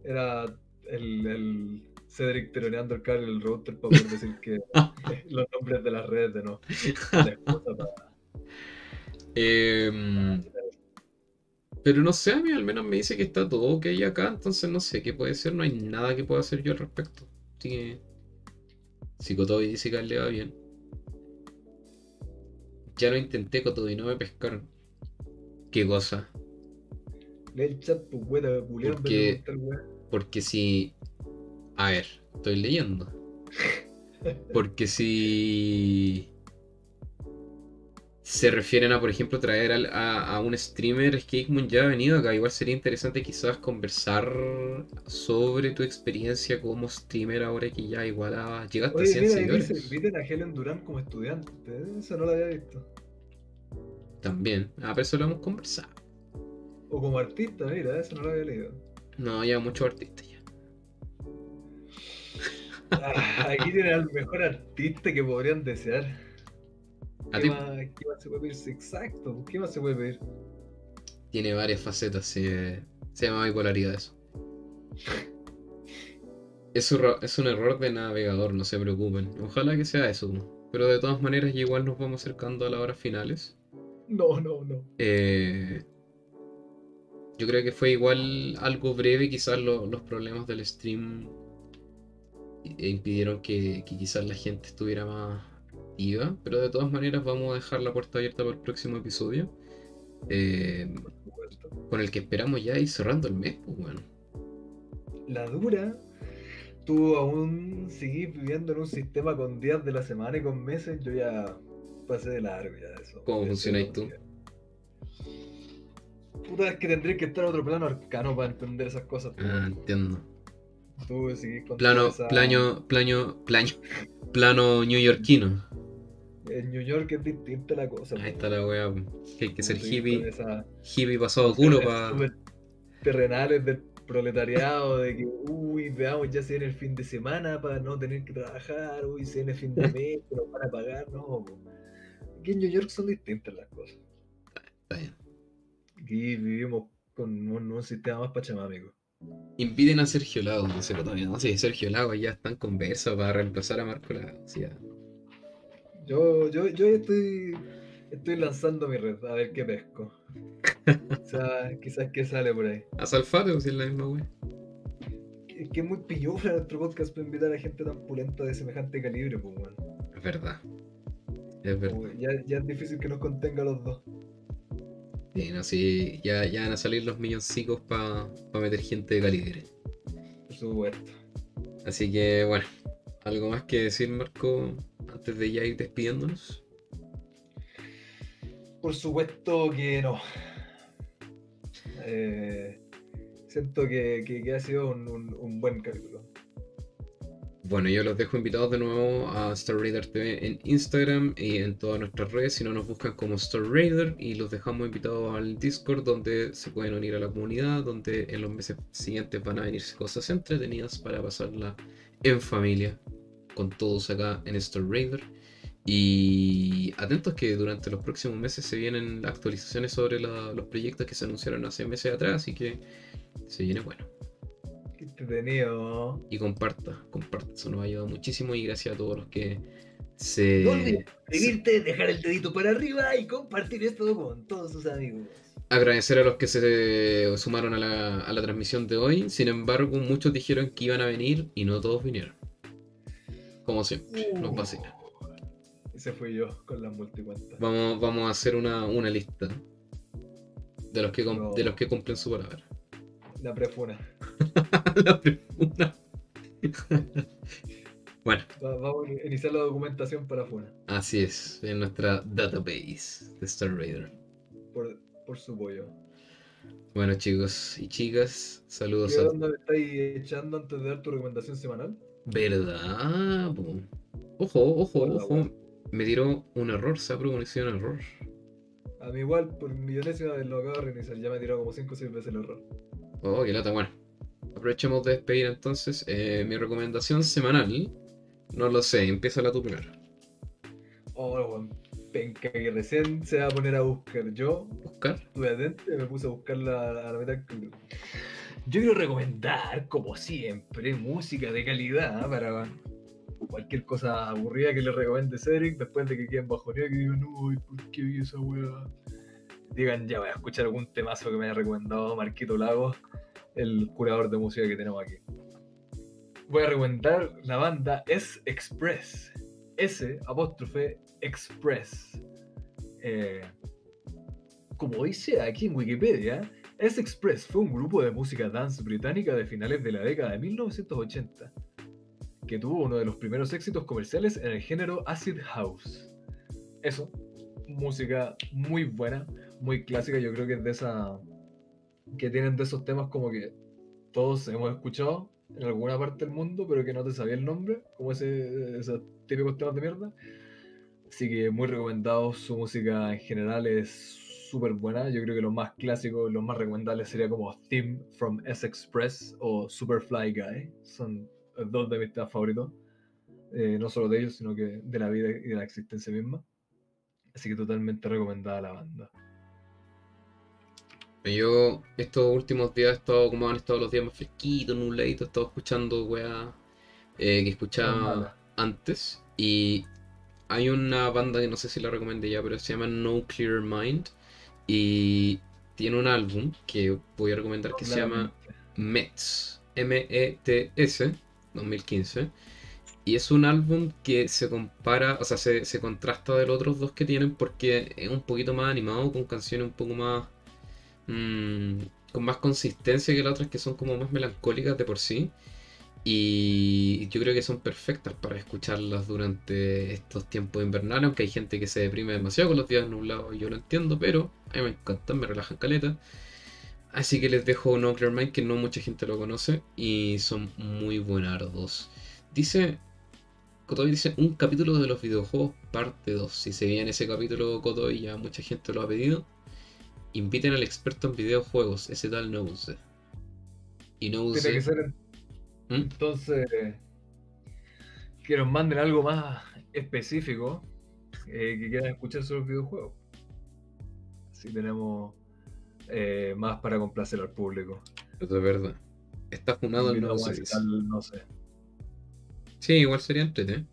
[SPEAKER 2] Era el, el Cedric teroneando el cable del router para poder decir que los nombres de las redes de no. Para-
[SPEAKER 1] Em, pero no sé, a mí al menos me dice que está todo ok acá, entonces no sé qué puede ser, no hay nada que pueda hacer yo al respecto. Así que. Si Kotobi dice que le va bien. Ya lo intenté, Kotobi, no me pescaron. Qué cosa.
[SPEAKER 2] Lee el chat, pues vez
[SPEAKER 1] Porque-. Porque si. A ver, estoy leyendo. Porque si. Se refieren a, por ejemplo, traer al- a, a un streamer, es que Igmon ya ha venido acá. Igual sería interesante quizás conversar sobre tu experiencia como streamer ahora que ya igual a, llegaste a
[SPEAKER 2] Oye,
[SPEAKER 1] 100
[SPEAKER 2] mira,
[SPEAKER 1] seguidores.
[SPEAKER 2] dice, inviten a Helen Durán como estudiante. Eso no lo había visto.
[SPEAKER 1] También. Ah, pero eso lo hemos conversado.
[SPEAKER 2] O como artista, mira, eso no lo había leído.
[SPEAKER 1] No, ya muchos artistas ya.
[SPEAKER 2] Ah, aquí tienen al mejor artista que podrían desear. ¿Qué
[SPEAKER 1] ti
[SPEAKER 2] más, qué más se puede pedir? Exacto, ¿qué más se puede pedir?
[SPEAKER 1] tiene varias facetas, sí, eh, se llama bipolaridad eso. Es un, es un error de navegador, no se preocupen. Ojalá que sea eso. Pero de todas maneras, ya igual nos vamos acercando a las horas finales.
[SPEAKER 2] No, no, no.
[SPEAKER 1] Eh, yo creo que fue igual algo breve, quizás lo- los problemas del stream i- impidieron que, que quizás la gente estuviera más activa, pero de todas maneras vamos a dejar la puerta abierta para el próximo episodio, eh, con el que esperamos ya ir cerrando el mes, pues bueno.
[SPEAKER 2] La dura, tú aún seguís viviendo en un sistema con días de la semana y con meses, yo ya pasé de largo ya de eso.
[SPEAKER 1] ¿Cómo funcionáis tú?
[SPEAKER 2] Puta, es que tendría que estar en otro plano arcano para entender esas cosas. pues.
[SPEAKER 1] Ah, entiendo.
[SPEAKER 2] Tú seguís con
[SPEAKER 1] Plano,
[SPEAKER 2] esa-
[SPEAKER 1] plano, plano, plano, plano neoyorquino.
[SPEAKER 2] En New York es distinta la cosa.
[SPEAKER 1] Ahí
[SPEAKER 2] pues.
[SPEAKER 1] está la wea, que hay que ser hippie,
[SPEAKER 2] esa-
[SPEAKER 1] hippie pasado culo para...
[SPEAKER 2] terrenales del proletariado, de que, uy, veamos, ya se viene el fin de semana para no tener que trabajar, uy, se viene el fin de mes, que nos van a pagar, no. po. Aquí en New York son distintas las cosas. Aquí vivimos con un, un sistema más pachamámico.
[SPEAKER 1] Inviten a Sergio Lago, dice Cotomi. No, sí, Sergio Lago ya está en conversa para reemplazar a Marco Lago. Sí.
[SPEAKER 2] Yo, yo, yo estoy, estoy lanzando mi red, a ver qué pesco. Quizás, quizás que sale por ahí.
[SPEAKER 1] A Salfate, o si es la misma wea.
[SPEAKER 2] Es que es muy pillufla nuestro podcast para invitar a gente tan pulenta de semejante calibre, pues, weón.
[SPEAKER 1] Es verdad. Es verdad.
[SPEAKER 2] Ya, ya es difícil que nos contenga los dos.
[SPEAKER 1] Sí, no, sí, ya, ya van a salir los milloncicos para meter gente de calibre.
[SPEAKER 2] Por supuesto.
[SPEAKER 1] Así que bueno, ¿algo más que decir, Marco, antes de ya ir despidiéndonos?
[SPEAKER 2] Por supuesto que no. Eh, siento que, que- que ha sido un, un- un buen capítulo.
[SPEAKER 1] Bueno, yo los dejo invitados de nuevo a Star Raider TV en Instagram y en todas nuestras redes. Si no, nos buscan como Star Raider y los dejamos invitados al Discord donde se pueden unir a la comunidad, donde en los meses siguientes van a venirse cosas entretenidas para pasarla en familia con todos acá en Star Raider. Y atentos que durante los próximos meses se vienen actualizaciones sobre los proyectos que se anunciaron hace meses atrás, así que se viene bueno.
[SPEAKER 2] Qué entretenido.
[SPEAKER 1] Y comparta, comparta, eso nos ha ayudado muchísimo y gracias a todos los que se...
[SPEAKER 2] No suscribirte, dejar el dedito para arriba y compartir esto con todos sus amigos.
[SPEAKER 1] Agradecer a los que se sumaron a la, a la transmisión de hoy, sin embargo muchos dijeron que iban a venir y no todos vinieron. Como siempre, nos vacila.
[SPEAKER 2] Ese fui yo con las multicuentas.
[SPEAKER 1] Vamos, vamos a hacer una, una lista de los, que
[SPEAKER 2] No.
[SPEAKER 1] de los que cumplen su palabra.
[SPEAKER 2] La prefuna.
[SPEAKER 1] La pregunta. bueno,
[SPEAKER 2] Va- vamos a iniciar la documentación para Funa.
[SPEAKER 1] así es, en nuestra database de Star Raider.
[SPEAKER 2] Por, por su pollo.
[SPEAKER 1] Bueno chicos y chicas, saludos
[SPEAKER 2] ¿Qué
[SPEAKER 1] a
[SPEAKER 2] me estáis echando antes de dar tu recomendación semanal?
[SPEAKER 1] ¿Verdad? Ojo, ojo,
[SPEAKER 2] Hola,
[SPEAKER 1] ojo.
[SPEAKER 2] weón.
[SPEAKER 1] Me tiró un error, se ha pronunciado un error.
[SPEAKER 2] A mí igual, por millonésima vez lo acabo de reiniciar. Ya me tirado como 5 o 6 veces el error.
[SPEAKER 1] Oh, qué lata. Bueno, aprovechemos de despedir entonces. Eh, mi recomendación semanal, no lo sé, empieza la tú primero.
[SPEAKER 2] Oh, weón. Penca que recién se va a poner a buscar. Yo
[SPEAKER 1] Buscar.
[SPEAKER 2] estuve atento y me puse a buscarla a la capítulo. Yo quiero recomendar, como siempre, música de calidad para cualquier cosa aburrida que le recomiende Cedric después de que queden bajoneados y digan, uy, ¿por qué vi esa weá? Digan, ya voy a escuchar algún temazo que me haya recomendado Marquito Lagos, el curador de música que tenemos aquí. Voy a recomendar la banda S Express. S apóstrofe Express. Eh, como dice aquí en Wikipedia, S Express fue un grupo de música dance británica de finales de la década de 1980, que tuvo uno de los primeros éxitos comerciales en el género Acid House. Eso, música muy buena, muy clásica, yo creo que es de esa... que tienen de esos temas como que todos hemos escuchado en alguna parte del mundo, pero que no te sabía el nombre, como ese, esos típicos temas de mierda. Así que muy recomendado, su música en general es súper buena. Yo creo que los más clásicos, los más recomendables sería como Theme from S Express o Superfly Guy. Son dos de mis temas favoritos. Eh, no solo de ellos, sino que de la vida y de la existencia misma. Así que totalmente recomendada la banda.
[SPEAKER 1] Yo estos últimos días he estado, como han estado los días más fresquitos, nubladitos, he estado escuchando weá eh, que escuchaba antes. Y hay una banda que no sé si la recomendé ya, pero se llama No Clear Mind. Y tiene un álbum que voy a recomendar que se llama Mets, M-E-T-S, 2015. Y es un álbum que se compara, o sea, se, se contrasta de los otros dos que tienen porque es un poquito más animado, con canciones un poco más. mm, con más consistencia que las otras que son como más melancólicas de por sí. Y yo creo que son perfectas para escucharlas durante estos tiempos invernales, aunque hay gente que se deprime demasiado con los días nublados, yo lo entiendo, pero a mí me encantan, me relajan caleta. Así que les dejo No Clear Mind, que no mucha gente lo conoce, y son muy buenardos. Dice, Kotoy dice, un capítulo de los videojuegos parte 2. Si se viene ese capítulo, Kotoy, ya mucha gente lo ha pedido. Inviten al experto en videojuegos, ese tal Nose. Y Nose...
[SPEAKER 2] Tiene que ser
[SPEAKER 1] ¿Mm?
[SPEAKER 2] entonces que nos manden algo más específico eh, que quieran escuchar sobre los videojuegos. Así tenemos eh, más para complacer al público.
[SPEAKER 1] Eso es verdad. Está funado el
[SPEAKER 2] no sé.
[SPEAKER 1] Sí, igual sería entrete.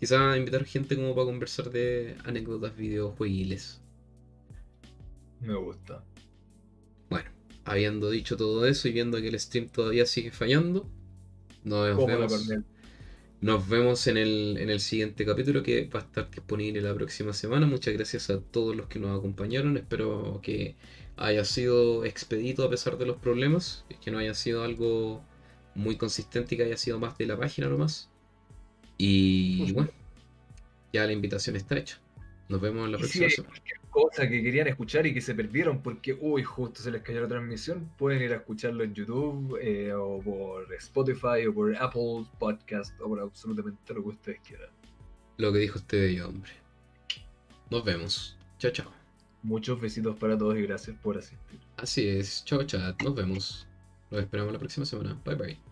[SPEAKER 1] Quizás invitar gente como para conversar de anécdotas videojueguiles.
[SPEAKER 2] Me gusta.
[SPEAKER 1] Bueno, habiendo dicho todo eso y viendo que el stream todavía sigue fallando, nos vemos. Nos vemos en el, en el siguiente capítulo que va a estar disponible la próxima semana. Muchas gracias a todos los que nos acompañaron. Espero que haya sido expedito a pesar de los problemas. Que no haya sido algo muy consistente y que haya sido más de la página nomás. Y bueno, ya la invitación está hecha. Nos vemos en la próxima semana
[SPEAKER 2] cosa que querían escuchar y que se perdieron porque, uy, justo se les cayó la transmisión, pueden ir a escucharlo en YouTube eh, o por Spotify o por Apple Podcast o por absolutamente lo que ustedes quieran.
[SPEAKER 1] Lo que dijo usted yo, hombre. Nos vemos. Chao, chao.
[SPEAKER 2] Muchos besitos para todos y gracias por asistir.
[SPEAKER 1] Así es. Chao, chat. Nos vemos. Nos esperamos la próxima semana. Bye, bye.